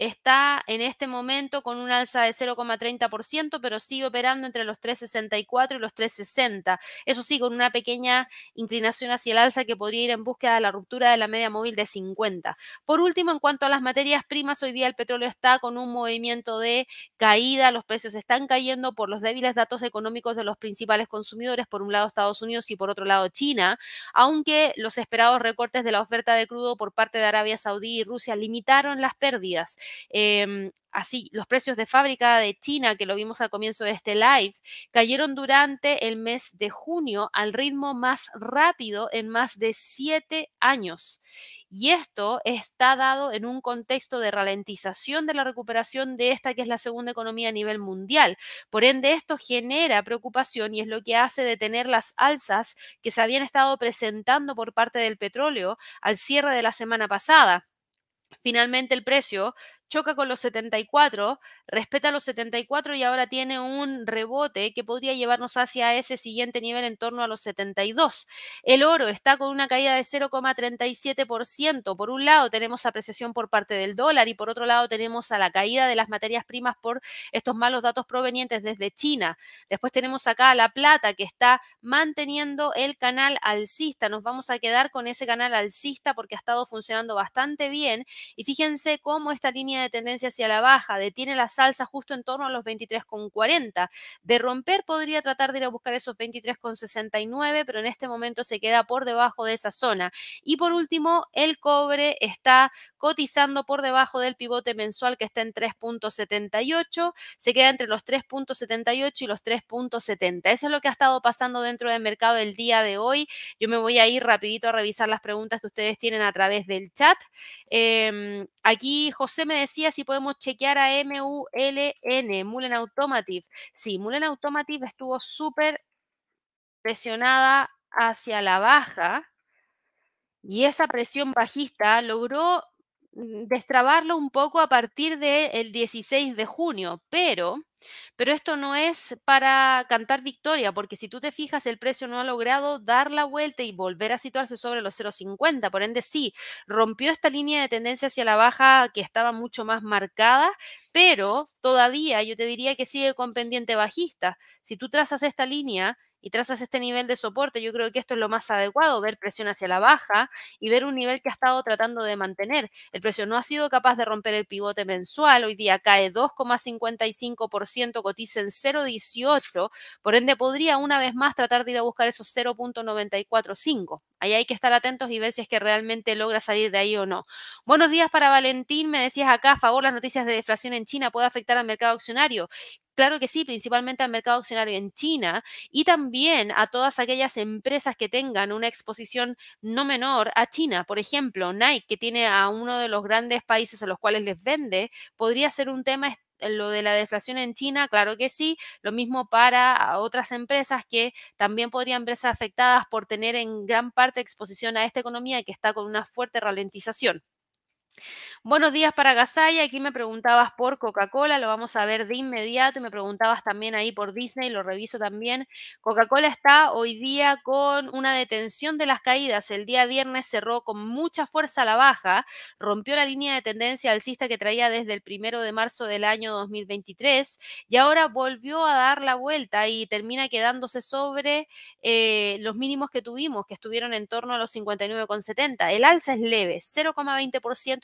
está en este momento con un alza de 0,30%, pero sigue operando entre los 3,64 y los 3,60. Eso sí, con una pequeña inclinación hacia el alza que podría ir en búsqueda de la ruptura de la media móvil de 50. Por último, en cuanto a las materias primas, hoy día el petróleo está con un movimiento de caída, los precios están cayendo por los débiles datos económicos de los principales consumidores, por un lado Estados Unidos y por otro lado China, aunque los esperados recortes de la oferta de crudo por parte de Arabia Saudí y Rusia limitaron las pérdidas. Em, así, los precios de fábrica de China, que lo vimos al comienzo de este live, cayeron durante el mes de junio al ritmo más rápido en más de siete años. Y esto está dado en un contexto de ralentización de la recuperación de esta que es la segunda economía a nivel mundial. Por ende, esto genera preocupación y es lo que hace detener las alzas que se habían estado presentando por parte del petróleo al cierre de la semana pasada. Finalmente el precio choca con los 74, respeta los 74 y ahora tiene un rebote que podría llevarnos hacia ese siguiente nivel en torno a los 72. El oro está con una caída de 0,37%. Por un lado tenemos apreciación por parte del dólar y por otro lado tenemos a la caída de las materias primas por estos malos datos provenientes desde China. Después tenemos acá la plata que está manteniendo el canal alcista. Nos vamos a quedar con ese canal alcista porque ha estado funcionando bastante bien y fíjense cómo esta línea de tendencia hacia la baja, detiene la salsa justo en torno a los 23,40. De romper podría tratar de ir a buscar esos 23,69, pero en este momento se queda por debajo de esa zona. Y por último, el cobre está cotizando por debajo del pivote mensual que está en 3.78, se queda entre los 3.78 y los 3.70. Eso es lo que ha estado pasando dentro del mercado el día de hoy. Yo me voy a ir rapidito a revisar las preguntas que ustedes tienen a través del chat. Em, aquí José me decía si podemos chequear a MULN, Mullen Automotive. Sí, Mullen Automotive estuvo súper presionada hacia la baja y esa presión bajista logró destrabarlo un poco a partir del 16 de junio, pero, pero esto no es para cantar victoria, porque si tú te fijas, el precio no ha logrado dar la vuelta y volver a situarse sobre los 0,50, por ende sí, rompió esta línea de tendencia hacia la baja que estaba mucho más marcada, pero todavía yo te diría que sigue con pendiente bajista. Si tú trazas esta línea, y trazas este nivel de soporte, yo creo que esto es lo más adecuado, ver presión hacia la baja y ver un nivel que ha estado tratando de mantener. El precio no ha sido capaz de romper el pivote mensual, hoy día cae 2,55%, cotiza en 0,18, por ende podría una vez más tratar de ir a buscar esos 0.945. Ahí hay que estar atentos y ver si es que realmente logra salir de ahí o no. Buenos días para Valentín. Me decías acá, a favor, las noticias de deflación en China puede afectar al mercado accionario. Claro que sí, principalmente al mercado accionario en China y también a todas aquellas empresas que tengan una exposición no menor a China. Por ejemplo, Nike, que tiene a uno de los grandes países a los cuales les vende, podría ser un tema lo de la deflación en China, claro que sí. Lo mismo para otras empresas que también podrían verse afectadas por tener en gran parte exposición a esta economía que está con una fuerte ralentización. Buenos días para Gasaya. Aquí me preguntabas por Coca-Cola, lo vamos a ver de inmediato. Y me preguntabas también ahí por Disney, lo reviso también. Coca-Cola está hoy día con una detención de las caídas. El día viernes cerró con mucha fuerza la baja, rompió la línea de tendencia alcista que traía desde el primero de marzo del año 2023 y ahora volvió a dar la vuelta y termina quedándose sobre eh, los mínimos que tuvimos, que estuvieron en torno a los 59,70. El alza es leve, 0,20%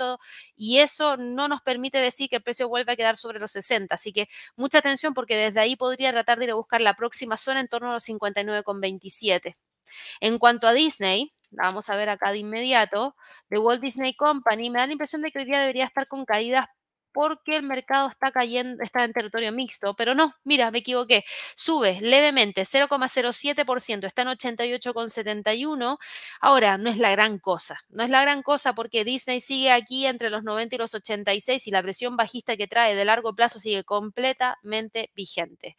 y eso no nos permite decir que el precio vuelva a quedar sobre los 60. Así que mucha atención porque desde ahí podría tratar de ir a buscar la próxima zona en torno a los 59,27. En cuanto a Disney, la vamos a ver acá de inmediato, de Walt Disney Company, me da la impresión de que hoy día debería estar con caídas porque el mercado está cayendo, está en territorio mixto, pero no, mira, me equivoqué, sube levemente 0,07%, está en 88,71. Ahora, no es la gran cosa, no es la gran cosa porque Disney sigue aquí entre los 90 y los 86 y la presión bajista que trae de largo plazo sigue completamente vigente.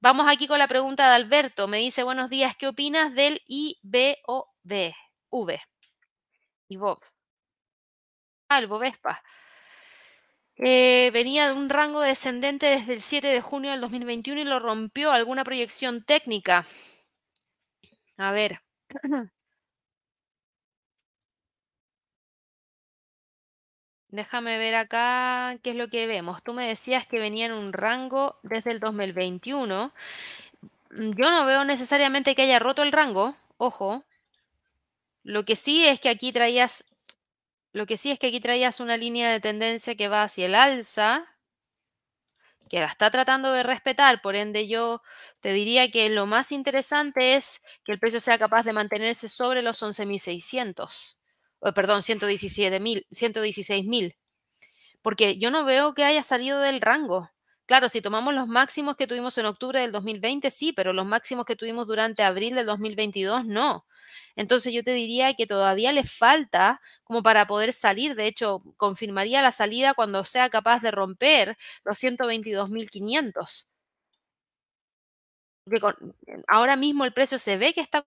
Vamos aquí con la pregunta de Alberto. Me dice, buenos días, ¿qué opinas del IBOV? V. IBOV. Ah, el Bovespa. Eh, venía de un rango descendente desde el 7 de junio del 2021 y lo rompió. ¿Alguna proyección técnica? A ver. Déjame ver acá qué es lo que vemos. Tú me decías que venía en un rango desde el 2021. Mm, yo no veo necesariamente que haya roto el rango, ojo. Lo que sí es que aquí traías lo que sí es que aquí traías una línea de tendencia que va hacia el alza, que la está tratando de respetar, por ende yo te diría que lo más interesante es que el precio sea capaz de mantenerse sobre los 11.600, perdón, 117.000, 116.000, porque yo no veo que haya salido del rango. Claro, si tomamos los máximos que tuvimos en octubre del 2020, sí, pero los máximos que tuvimos durante abril del 2022, no. Entonces yo te diría que todavía le falta como para poder salir. De hecho, confirmaría la salida cuando sea capaz de romper los 122.500. Ahora mismo el precio se ve que está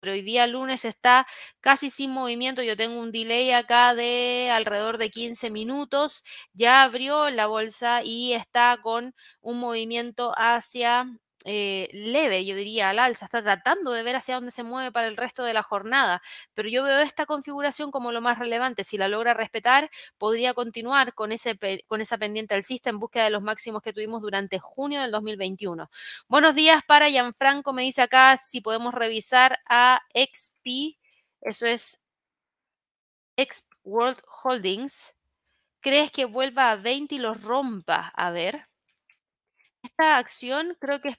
pero hoy día lunes está casi sin movimiento. Yo tengo un delay acá de alrededor de 15 minutos. Ya abrió la bolsa y está con un movimiento hacia eh, leve, yo diría, al alza, está tratando de ver hacia dónde se mueve para el resto de la jornada, pero yo veo esta configuración como lo más relevante. Si la logra respetar, podría continuar con, ese, con esa pendiente alcista en búsqueda de los máximos que tuvimos durante junio del 2021. Buenos días para Gianfranco, me dice acá si podemos revisar a XP, eso es XP World Holdings. ¿Crees que vuelva a 20 y los rompa? A ver. Esta acción creo que es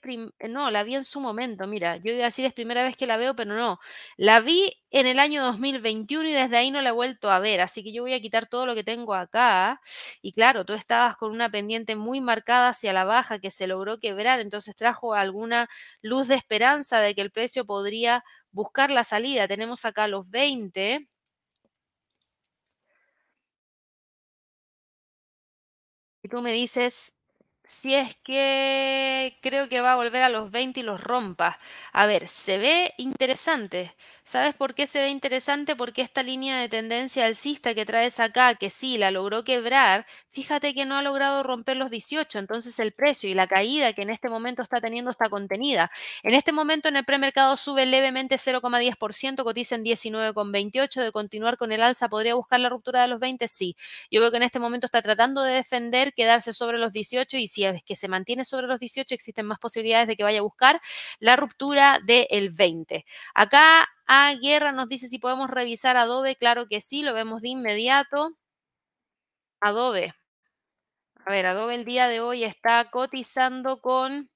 no, la vi en su momento, mira, yo iba a decir es primera vez que la veo, pero no. La vi en el año 2021 y desde ahí no la he vuelto a ver, así que yo voy a quitar todo lo que tengo acá. Y claro, tú estabas con una pendiente muy marcada hacia la baja que se logró quebrar, entonces trajo alguna luz de esperanza de que el precio podría buscar la salida. Tenemos acá los 20. Y tú me dices, si es que creo que va a volver a los 20 y los rompa. A ver, se ve interesante. ¿Sabes por qué se ve interesante? Porque esta línea de tendencia alcista que traes acá, que sí, la logró quebrar, fíjate que no ha logrado romper los 18, entonces el precio y la caída que en este momento está teniendo está contenida. En este momento en el premercado sube levemente 0,10%, cotiza en 19,28, de continuar con el alza, ¿podría buscar la ruptura de los 20? Sí. Yo veo que en este momento está tratando de defender, quedarse sobre los 18 y si si es que se mantiene sobre los 18, existen más posibilidades de que vaya a buscar la ruptura del 20. Acá a Guerra nos dice si podemos revisar Adobe. Claro que sí, lo vemos de inmediato. Adobe. A ver, Adobe el día de hoy está cotizando con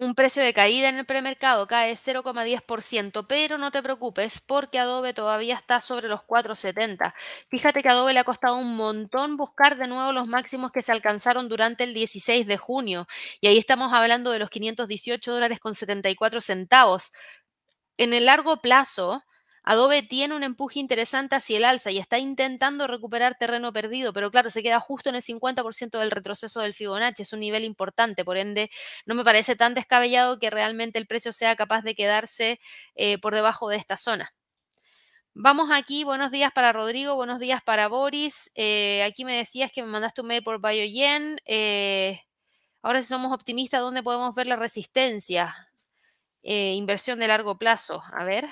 un precio de caída en el premercado, cae 0,10%, pero no te preocupes porque Adobe todavía está sobre los 4,70. Fíjate que Adobe le ha costado un montón buscar de nuevo los máximos que se alcanzaron durante el 16 de junio y ahí estamos hablando de los 518 dólares con 74 centavos. En el largo plazo, Adobe tiene un empuje interesante hacia el alza y está intentando recuperar terreno perdido, pero claro, se queda justo en el 50% del retroceso del Fibonacci, es un nivel importante, por ende, no me parece tan descabellado que realmente el precio sea capaz de quedarse eh, por debajo de esta zona. Vamos aquí, buenos días para Rodrigo, buenos días para Boris. Eh, aquí me decías que me mandaste un mail por BioYen. Eh, ahora si somos optimistas, ¿dónde podemos ver la resistencia? inversión de largo plazo. A ver.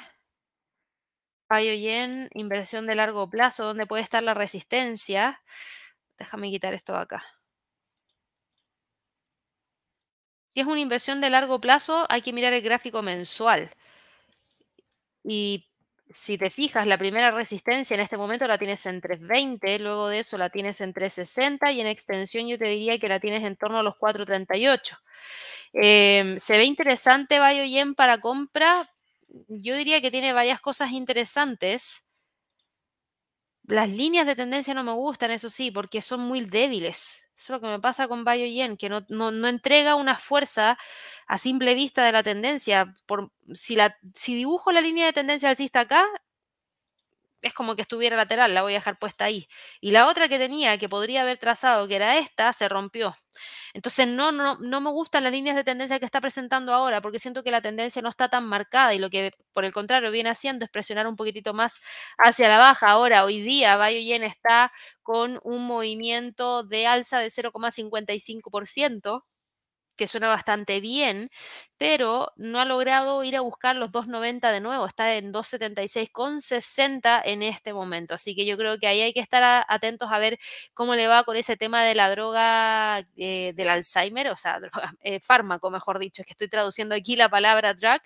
Yen, inversión de largo plazo, ¿dónde puede estar la resistencia? Déjame quitar esto acá. Si es una inversión de largo plazo, hay que mirar el gráfico mensual. Y si te fijas, la primera resistencia en este momento la tienes en 320, luego de eso la tienes en 360 y en extensión yo te diría que la tienes en torno a los 438. Em, se ve interesante Yen para compra, yo diría que tiene varias cosas interesantes. Las líneas de tendencia no me gustan, eso sí, porque son muy débiles. Eso es lo que me pasa con Yen, que no, no, entrega una fuerza a simple vista de la tendencia. Por, si, la, si dibujo la línea de tendencia alcista acá, es como que estuviera lateral, la voy a dejar puesta ahí. Y la otra que tenía, que podría haber trazado, que era esta, se rompió. Entonces no, no, no me gustan las líneas de tendencia que está presentando ahora, porque siento que la tendencia no está tan marcada y lo que por el contrario viene haciendo es presionar un poquitito más hacia la baja. Ahora, hoy día, Yen está con un movimiento de alza de 0,55% que suena bastante bien, pero no ha logrado ir a buscar los 2.90 de nuevo, está en 2.76,60 en este momento. Así que yo creo que ahí hay que estar atentos a ver cómo le va con ese tema de la droga eh, del Alzheimer, o sea, eh, fármaco, mejor dicho, es que estoy traduciendo aquí la palabra drug.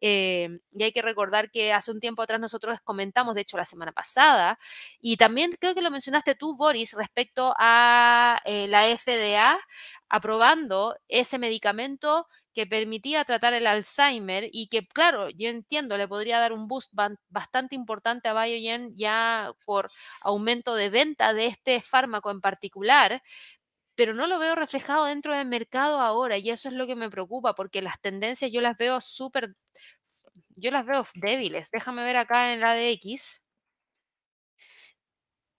Eh, y hay que recordar que hace un tiempo atrás nosotros comentamos, de hecho la semana pasada, y también creo que lo mencionaste tú, Boris, respecto a la FDA aprobando ese medicamento que permitía tratar el Alzheimer y que, claro, yo entiendo, le podría dar un boost bastante importante a Biogen ya por aumento de venta de este fármaco en particular, pero no lo veo reflejado dentro del mercado ahora y eso es lo que me preocupa porque las tendencias yo las veo súper, yo las veo débiles. Déjame ver acá en la DX.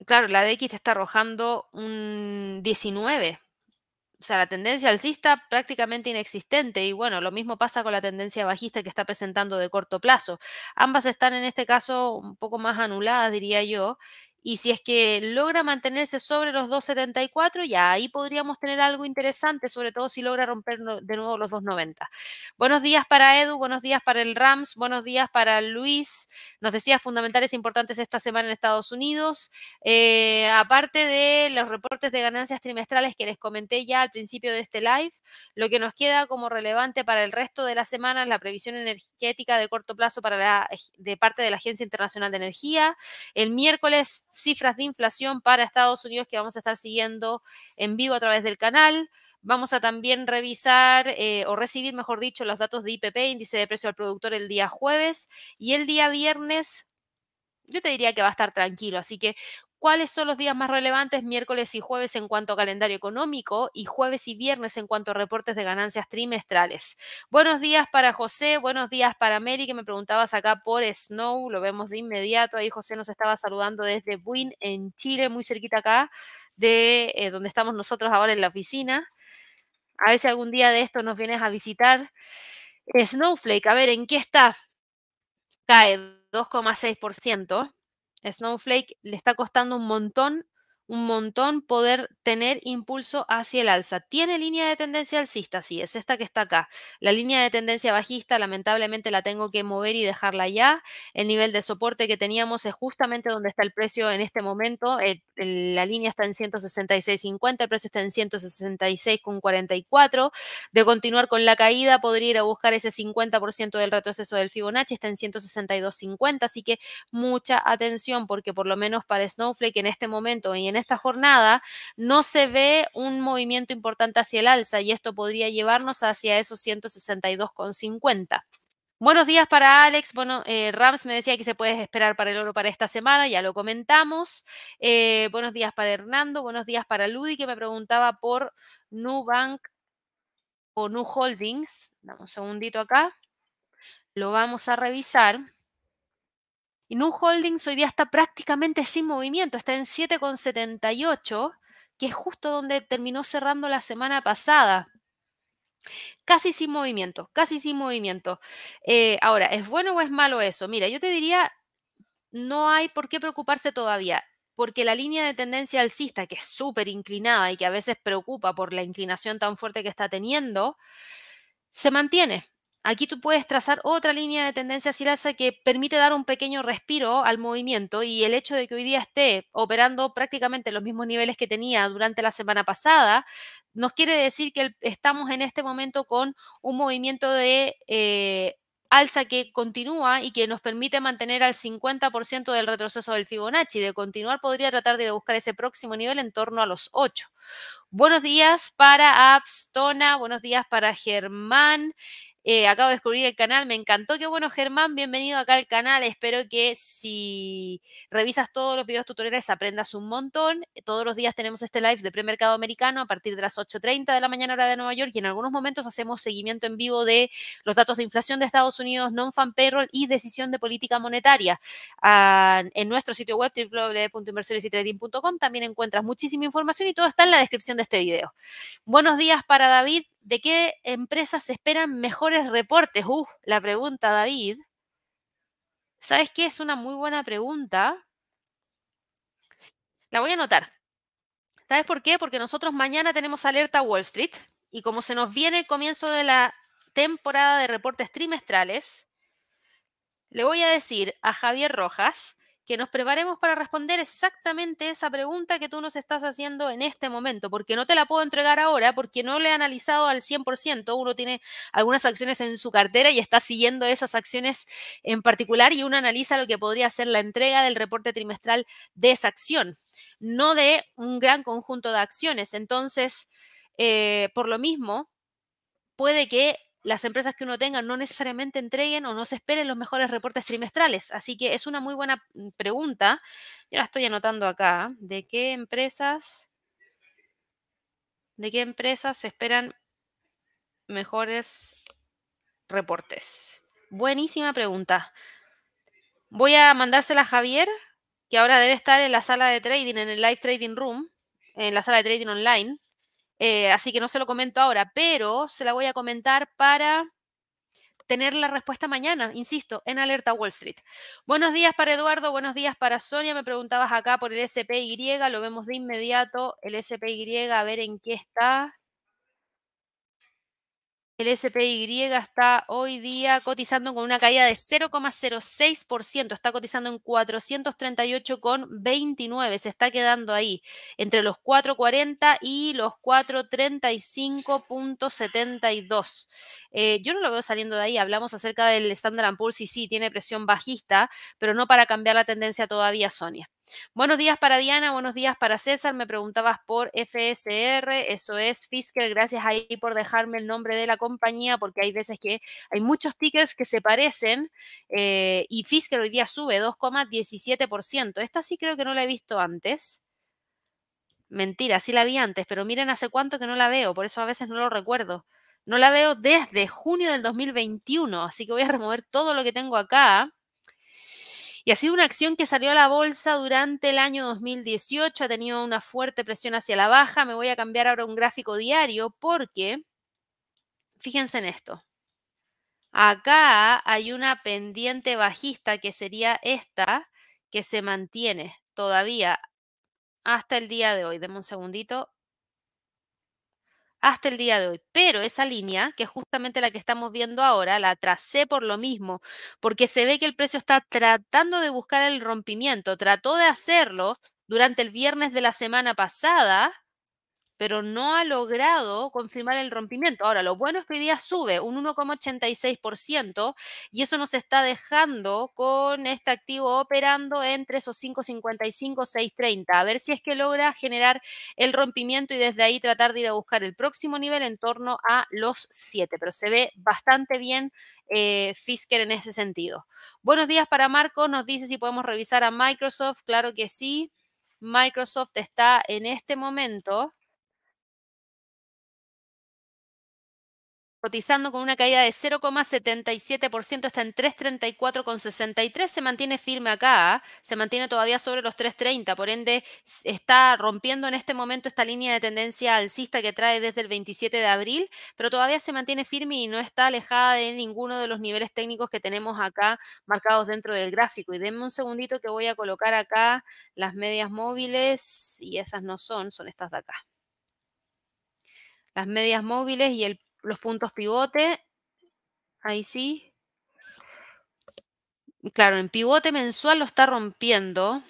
Claro, la DX está arrojando un 19 o sea, la tendencia alcista prácticamente inexistente y bueno, lo mismo pasa con la tendencia bajista que está presentando de corto plazo. Ambas están en este caso un poco más anuladas, diría yo, y si es que logra mantenerse sobre los 2.74, ya ahí podríamos tener algo interesante, sobre todo si logra romper de nuevo los 2.90. Buenos días para Edu, buenos días para el Rams, buenos días para Luis. Nos decía fundamentales importantes esta semana en Estados Unidos. Eh, aparte de los reportes de ganancias trimestrales que les comenté ya al principio de este live, lo que nos queda como relevante para el resto de la semana es la previsión energética de corto plazo para la, de parte de la Agencia Internacional de Energía. El miércoles cifras de inflación para Estados Unidos que vamos a estar siguiendo en vivo a través del canal. Vamos a también revisar eh, o recibir, mejor dicho, los datos de IPP, índice de precio al productor, el día jueves y el día viernes. Yo te diría que va a estar tranquilo, así que ¿Cuáles son los días más relevantes miércoles y jueves en cuanto a calendario económico y jueves y viernes en cuanto a reportes de ganancias trimestrales? Buenos días para José, buenos días para Mary, que me preguntabas acá por Snow, lo vemos de inmediato. Ahí José nos estaba saludando desde Buin, en Chile, muy cerquita acá de eh, donde estamos nosotros ahora en la oficina. A ver si algún día de esto nos vienes a visitar. Snowflake, a ver, ¿en qué está? Cae 2,6%. Snowflake le está costando un montón un montón poder tener impulso hacia el alza. ¿Tiene línea de tendencia alcista? Sí, es esta que está acá. La línea de tendencia bajista, lamentablemente la tengo que mover y dejarla ya. El nivel de soporte que teníamos es justamente donde está el precio en este momento. la línea está en 166.50, el precio está en 166.44. De continuar con la caída, podría ir a buscar ese 50% del retroceso del Fibonacci, está en 162.50, así que mucha atención porque por lo menos para Snowflake en este momento y en esta jornada no se ve un movimiento importante hacia el alza y esto podría llevarnos hacia esos 162,50. Buenos días para Alex. Bueno, eh, Rams me decía que se puede esperar para el oro para esta semana, ya lo comentamos. Eh, buenos días para Hernando, buenos días para Ludi que me preguntaba por Nubank o Nu Holdings. Dame un segundito acá. Lo vamos a revisar. Y Nu Holdings hoy día está prácticamente sin movimiento, está en 7,78, que es justo donde terminó cerrando la semana pasada. Casi sin movimiento, casi sin movimiento. Eh, ahora, ¿es bueno o es malo eso? Mira, yo te diría, no hay por qué preocuparse todavía, porque la línea de tendencia alcista, que es súper inclinada y que a veces preocupa por la inclinación tan fuerte que está teniendo, se mantiene. Aquí tú puedes trazar otra línea de tendencia hacia alza que permite dar un pequeño respiro al movimiento y el hecho de que hoy día esté operando prácticamente los mismos niveles que tenía durante la semana pasada, nos quiere decir que estamos en este momento con un movimiento de eh, alza que continúa y que nos permite mantener al 50% del retroceso del Fibonacci. De continuar, podría tratar de buscar ese próximo nivel en torno a los 8. Buenos días para Abstona, buenos días para Germán. Eh, acabo de descubrir el canal, me encantó. Qué bueno, Germán, bienvenido acá al canal. Espero que si revisas todos los videos tutoriales aprendas un montón. Todos los días tenemos este live de premercado americano a partir de las 8.30 de la mañana hora de Nueva York y en algunos momentos hacemos seguimiento en vivo de los datos de inflación de Estados Unidos, non-fan payroll y decisión de política monetaria. Ah, en nuestro sitio web www.inversionesytrading.com también encuentras muchísima información y todo está en la descripción de este video. Buenos días para David. ¿De qué empresas se esperan mejores reportes? Uf, la pregunta, David. ¿Sabes qué? Es una muy buena pregunta. La voy a anotar. ¿Sabes por qué? Porque nosotros mañana tenemos alerta Wall Street y como se nos viene el comienzo de la temporada de reportes trimestrales, le voy a decir a Javier Rojas que nos preparemos para responder exactamente esa pregunta que tú nos estás haciendo en este momento, porque no te la puedo entregar ahora, porque no le he analizado al 100%. Uno tiene algunas acciones en su cartera y está siguiendo esas acciones en particular y uno analiza lo que podría ser la entrega del reporte trimestral de esa acción, no de un gran conjunto de acciones. Entonces, eh, por lo mismo, puede que las empresas que uno tenga no necesariamente entreguen o no se esperen los mejores reportes trimestrales. Así que es una muy buena mm, pregunta. Yo la estoy anotando acá. ¿De qué empresas? ¿De qué empresas se esperan mejores reportes? Buenísima pregunta. Voy a mandársela a Javier, que ahora debe estar en la sala de trading, en el live trading room, en la sala de trading online. Eh, así que no se lo comento ahora, pero se la voy a comentar para tener la respuesta mañana, insisto, en Alerta Wall Street. Buenos días para Eduardo, buenos días para Sonia. Me preguntabas acá por el SPY, lo vemos de inmediato, el SPY, a ver en qué está. El SPY está hoy día cotizando con una caída de 0,06%, está cotizando en 438,29, se está quedando ahí entre los 4,40 y los 435,72. Eh, yo no lo veo saliendo de ahí, hablamos acerca del Standard Poor's y sí, tiene presión bajista, pero no para cambiar la tendencia todavía, Sonia. Buenos días para Diana, buenos días para César. Me preguntabas por FSR, eso es Fisker. Gracias ahí por dejarme el nombre de la compañía, porque hay veces que hay muchos tickets que se parecen eh, y Fisker hoy día sube 2,17%. Esta sí creo que no la he visto antes. Mentira, sí la vi antes, pero miren hace cuánto que no la veo, por eso a veces no lo recuerdo. No la veo desde junio del 2021, así que voy a remover todo lo que tengo acá y ha sido una acción que salió a la bolsa durante el año 2018, ha tenido una fuerte presión hacia la baja. Me voy a cambiar ahora un gráfico diario porque, fíjense en esto. Acá hay una pendiente bajista que sería esta, que se mantiene todavía hasta el día de hoy. Deme un segundito. Hasta el día de hoy. Pero esa línea, que es justamente la que estamos viendo ahora, la tracé por lo mismo, porque se ve que el precio está tratando de buscar el rompimiento. Trató de hacerlo durante el viernes de la semana pasada, pero no ha logrado confirmar el rompimiento. Ahora, lo bueno es que hoy día sube un 1,86% y eso nos está dejando con este activo operando entre esos 5,55, 6,30. A ver si es que logra generar el rompimiento y desde ahí tratar de ir a buscar el próximo nivel en torno a los 7. Pero se ve bastante bien eh, Fisker en ese sentido. Buenos días para Marco, nos dice si podemos revisar a Microsoft. Claro que sí. Microsoft está en este momento cotizando con una caída de 0,77%, está en 334,63, se mantiene firme acá, se mantiene todavía sobre los 330, por ende está rompiendo en este momento esta línea de tendencia alcista que trae desde el 27 de abril, pero todavía se mantiene firme y no está alejada de ninguno de los niveles técnicos que tenemos acá marcados dentro del gráfico. Y denme un segundito que voy a colocar acá las medias móviles y esas no son, son estas de acá. Las medias móviles y el los puntos pivote. Ahí sí. Claro, en pivote mensual lo está rompiendo,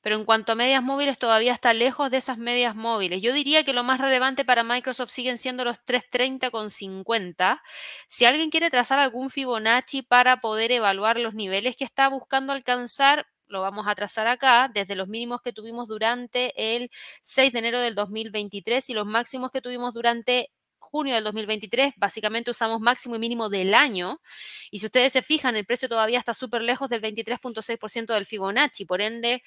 pero en cuanto a medias móviles todavía está lejos de esas medias móviles. Yo diría que lo más relevante para Microsoft siguen siendo los 330,50. Si alguien quiere trazar algún Fibonacci para poder evaluar los niveles que está buscando alcanzar, lo vamos a trazar acá, desde los mínimos que tuvimos durante el 6 de enero del 2023 y los máximos que tuvimos durante junio del 2023, básicamente usamos máximo y mínimo del año. Y si ustedes se fijan, el precio todavía está súper lejos del 23.6% del Fibonacci. Por ende,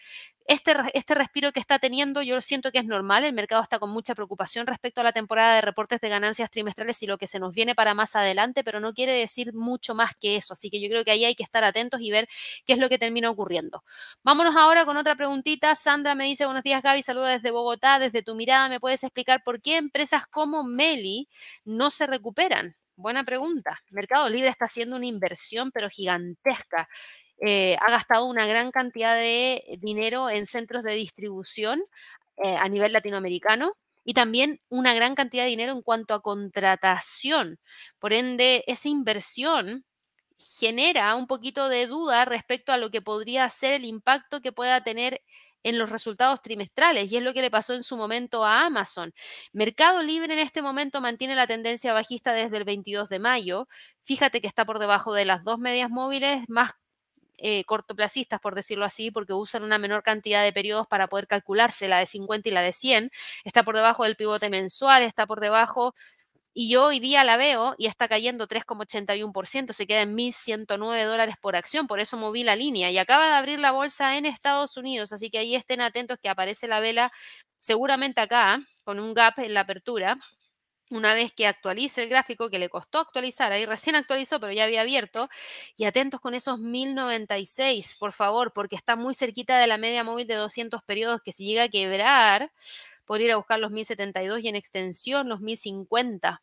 este, este respiro que está teniendo yo siento que es normal, el mercado está con mucha preocupación respecto a la temporada de reportes de ganancias trimestrales y lo que se nos viene para más adelante, pero no quiere decir mucho más que eso, así que yo creo que ahí hay que estar atentos y ver qué es lo que termina ocurriendo. Vámonos ahora con otra preguntita. Sandra me dice, buenos días Gaby, saluda desde Bogotá, desde tu mirada, ¿me puedes explicar por qué empresas como Meli no se recuperan? Buena pregunta. Mercado Libre está haciendo una inversión, pero gigantesca. Eh, ha gastado una gran cantidad de dinero en centros de distribución eh, a nivel latinoamericano y también una gran cantidad de dinero en cuanto a contratación. Por ende, esa inversión genera un poquito de duda respecto a lo que podría ser el impacto que pueda tener en los resultados trimestrales y es lo que le pasó en su momento a Amazon. Mercado Libre en este momento mantiene la tendencia bajista desde el 22 de mayo. Fíjate que está por debajo de las dos medias móviles más eh, cortoplacistas, por decirlo así, porque usan una menor cantidad de periodos para poder calcularse la de 50 y la de 100. Está por debajo del pivote mensual, está por debajo y yo hoy día la veo y está cayendo 3,81%, se queda en 1.109 dólares por acción, por eso moví la línea y acaba de abrir la bolsa en Estados Unidos, así que ahí estén atentos que aparece la vela seguramente acá con un gap en la apertura una vez que actualice el gráfico, que le costó actualizar, ahí recién actualizó, pero ya había abierto, y atentos con esos 1096, por favor, porque está muy cerquita de la media móvil de 200 periodos, que si llega a quebrar, podría ir a buscar los 1072 y en extensión los 1050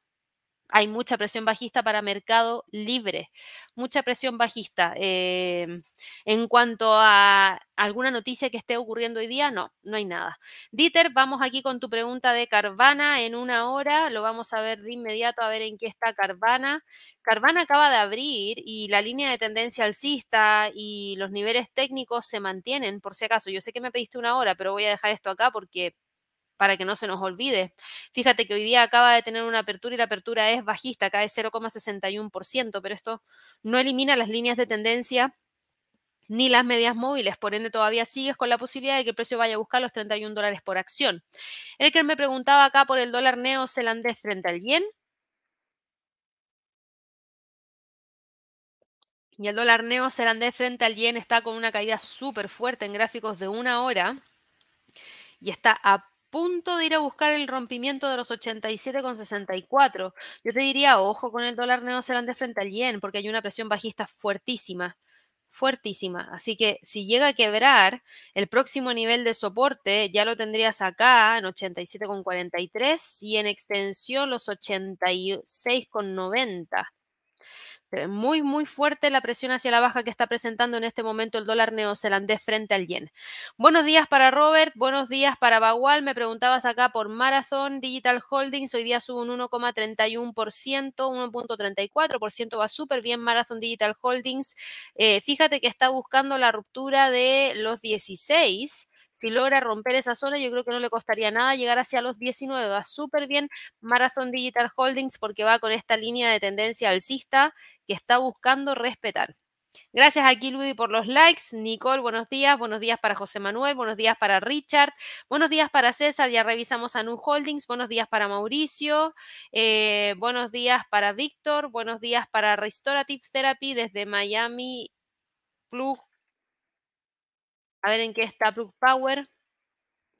hay mucha presión bajista para mercado libre, mucha presión bajista. Em, en cuanto a alguna noticia que esté ocurriendo hoy día, no, no hay nada. Dieter, vamos aquí con tu pregunta de Carvana en una hora, lo vamos a ver de inmediato a ver en qué está Carvana. Carvana acaba de abrir y la línea de tendencia alcista y los niveles técnicos se mantienen, por si acaso. Yo sé que me pediste una hora, pero voy a dejar esto acá porque para que no se nos olvide. Fíjate que hoy día acaba de tener una apertura y la apertura es bajista, cae 0,61%, pero esto no elimina las líneas de tendencia ni las medias móviles, por ende todavía sigues con la posibilidad de que el precio vaya a buscar los 31 dólares por acción. El que me preguntaba acá por el dólar neozelandés frente al yen. Y el dólar neozelandés frente al yen está con una caída súper fuerte en gráficos de una hora y está a punto de ir a buscar el rompimiento de los 87,64. Yo te diría, ojo con el dólar neozelandés frente al yen, porque hay una presión bajista fuertísima, fuertísima. Así que si llega a quebrar, el próximo nivel de soporte ya lo tendrías acá en 87,43 y en extensión los 86,90. Muy, muy fuerte la presión hacia la baja que está presentando en este momento el dólar neozelandés frente al yen. Buenos días para Robert, buenos días para Bagual. Me preguntabas acá por Marathon Digital Holdings. Hoy día sube un 1,31%, 1.34%. Va súper bien Marathon Digital Holdings. Eh, fíjate que está buscando la ruptura de los 16 si logra romper esa zona, yo creo que no le costaría nada llegar hacia los 19. Va súper bien Marathon Digital Holdings porque va con esta línea de tendencia alcista que está buscando respetar. Gracias a Kiludi por los likes. Nicole, buenos días. Buenos días para José Manuel. Buenos días para Richard. Buenos días para César. Ya revisamos a Nu Holdings. Buenos días para Mauricio. Eh, buenos días para Víctor. Buenos días para Restorative Therapy desde Miami Plug a ver en qué está Plug Power.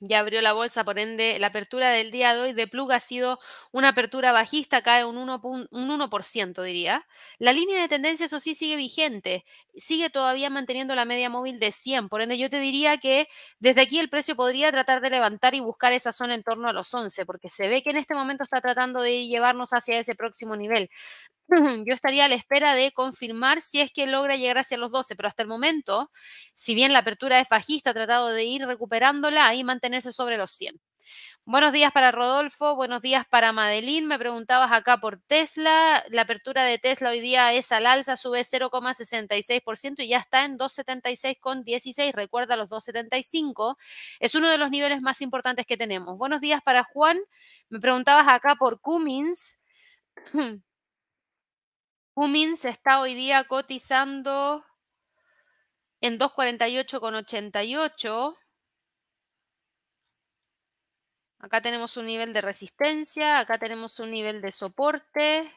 Ya abrió la bolsa, por ende, la apertura del día de hoy de Plug ha sido una apertura bajista, cae un 1%, un 1% diría. La línea de tendencia, eso sí, sigue vigente, sigue todavía manteniendo la media móvil de 100, por ende yo te diría que desde aquí el precio podría tratar de levantar y buscar esa zona en torno a los 11, porque se ve que en este momento está tratando de llevarnos hacia ese próximo nivel. yo estaría a la espera de confirmar si es que logra llegar hacia los 12, pero hasta el momento, si bien la apertura es fajista, ha tratado de ir recuperándola y mantenerse sobre los 100. Buenos días para Rodolfo, buenos días para Madeline. Me preguntabas acá por Tesla. La apertura de Tesla hoy día es al alza, sube 0,66% y ya está en 276,16. Recuerda los 275. Es uno de los niveles más importantes que tenemos. Buenos días para Juan. Me preguntabas acá por Cummins. Cummins está hoy día cotizando en 248,88. Acá tenemos un nivel de resistencia, acá tenemos un nivel de soporte.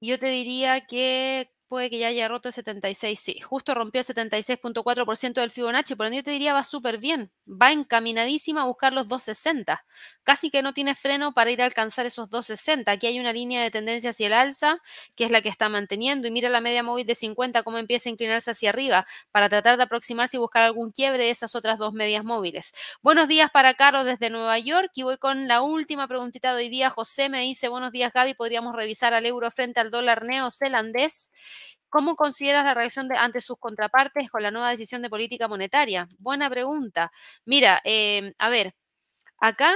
Yo te diría que puede que ya haya roto el 76, sí, justo rompió el 76.4% del Fibonacci, por ende yo te diría va súper bien, va encaminadísima a buscar los 260, casi que no tiene freno para ir a alcanzar esos 260, aquí hay una línea de tendencia hacia el alza, que es la que está manteniendo, y mira la media móvil de 50, cómo empieza a inclinarse hacia arriba, para tratar de aproximarse y buscar algún quiebre de esas otras dos medias móviles. Buenos días para Carlos desde Nueva York, y voy con la última preguntita de hoy día, José me dice, buenos días Gaby, podríamos revisar al euro frente al dólar neozelandés. ¿Cómo consideras la reacción de, ante sus contrapartes con la nueva decisión de política monetaria? Buena pregunta. Mira, em, a ver, acá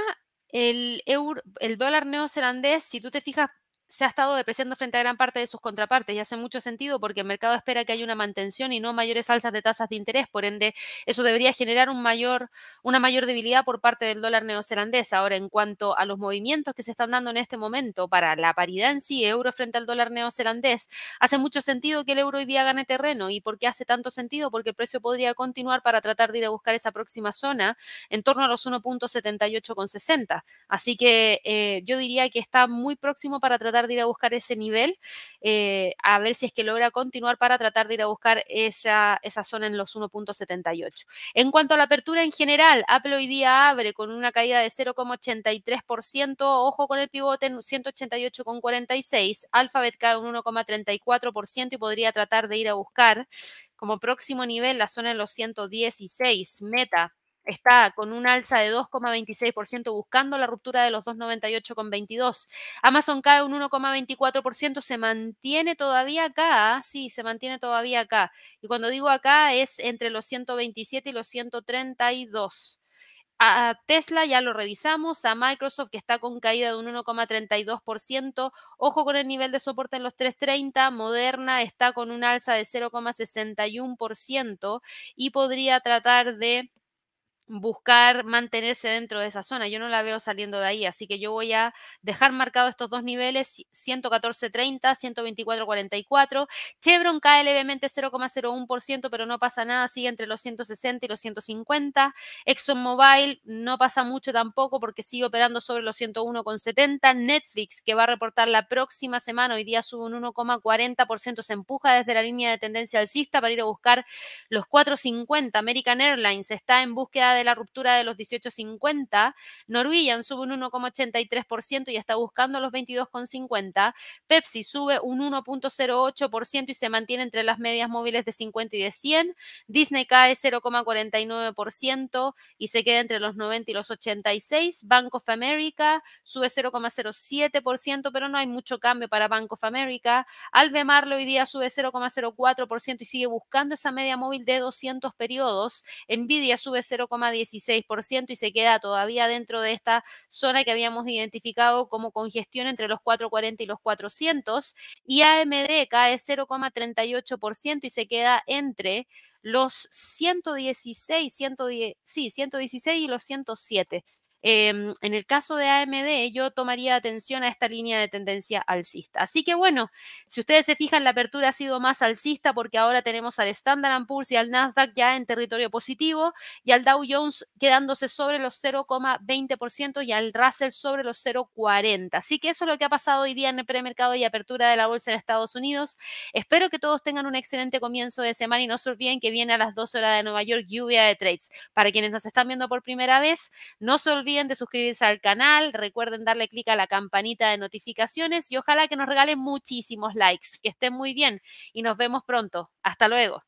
el, euro, el dólar neozelandés, si tú te fijas, se ha estado depreciando frente a gran parte de sus contrapartes y hace mucho sentido porque el mercado espera que haya una mantención y no mayores alzas de tasas de interés, por ende eso debería generar un mayor, una mayor debilidad por parte del dólar neozelandés. Ahora, en cuanto a los movimientos que se están dando en este momento para la paridad en sí, euro frente al dólar neozelandés, hace mucho sentido que el euro hoy día gane terreno. ¿Y por qué hace tanto sentido? Porque el precio podría continuar para tratar de ir a buscar esa próxima zona en torno a los 1.78,60. Así que eh, yo diría que está muy próximo para tratar de ir a buscar ese nivel, eh, a ver si es que logra continuar para tratar de ir a buscar esa, esa zona en los 1.78. En cuanto a la apertura en general, Apple hoy día abre con una caída de 0,83%, ojo con el pivote en 188,46, Alphabet cae un 1,34% y podría tratar de ir a buscar como próximo nivel la zona en los 116, Meta está con un alza de 2,26% buscando la ruptura de los 2,98,22. Amazon cae un 1,24%, se mantiene todavía acá, sí, se mantiene todavía acá. Y cuando digo acá es entre los 127 y los 132. A Tesla ya lo revisamos, a Microsoft que está con caída de un 1,32%, ojo con el nivel de soporte en los 330, Moderna está con un alza de 0,61% y podría tratar de buscar mantenerse dentro de esa zona. Yo no la veo saliendo de ahí, así que yo voy a dejar marcado estos dos niveles, 114.30, 124.44. Chevron cae levemente 0,01%, pero no pasa nada, sigue entre los 160 y los 150. ExxonMobil no pasa mucho tampoco porque sigue operando sobre los 101,70. Netflix, que va a reportar la próxima semana, hoy día sube un 1,40%, se empuja desde la línea de tendencia alcista para ir a buscar los 4,50. American Airlines está en búsqueda de la ruptura de los 18.50. Norwegian sube un 1,83% y está buscando los 22,50. Pepsi sube un 1,08% y se mantiene entre las medias móviles de 50 y de 100. Disney cae 0,49% y se queda entre los 90 y los 86. Bank of America sube 0,07%, pero no hay mucho cambio para Bank of America. Albemarle hoy día sube 0,04% y sigue buscando esa media móvil de 200 periodos. Nvidia sube 0,16% y se queda todavía dentro de esta zona que habíamos identificado como congestión entre los 440 y los 400. Y AMD cae 0,38% y se queda entre los 116, 110, sí, 116 y los 107. Em, en el caso de AMD, yo tomaría atención a esta línea de tendencia alcista. Así que bueno, si ustedes se fijan, la apertura ha sido más alcista porque ahora tenemos al Standard Poor's y al Nasdaq ya en territorio positivo y al Dow Jones quedándose sobre los 0,20% y al Russell sobre los 0,40. Así que eso es lo que ha pasado hoy día en el premercado y apertura de la bolsa en Estados Unidos. Espero que todos tengan un excelente comienzo de semana y no se olviden que viene a las 12 horas de Nueva York lluvia de trades. Para quienes nos están viendo por primera vez, no se de suscribirse al canal, recuerden darle clic a la campanita de notificaciones y ojalá que nos regalen muchísimos likes. Que estén muy bien y nos vemos pronto. Hasta luego.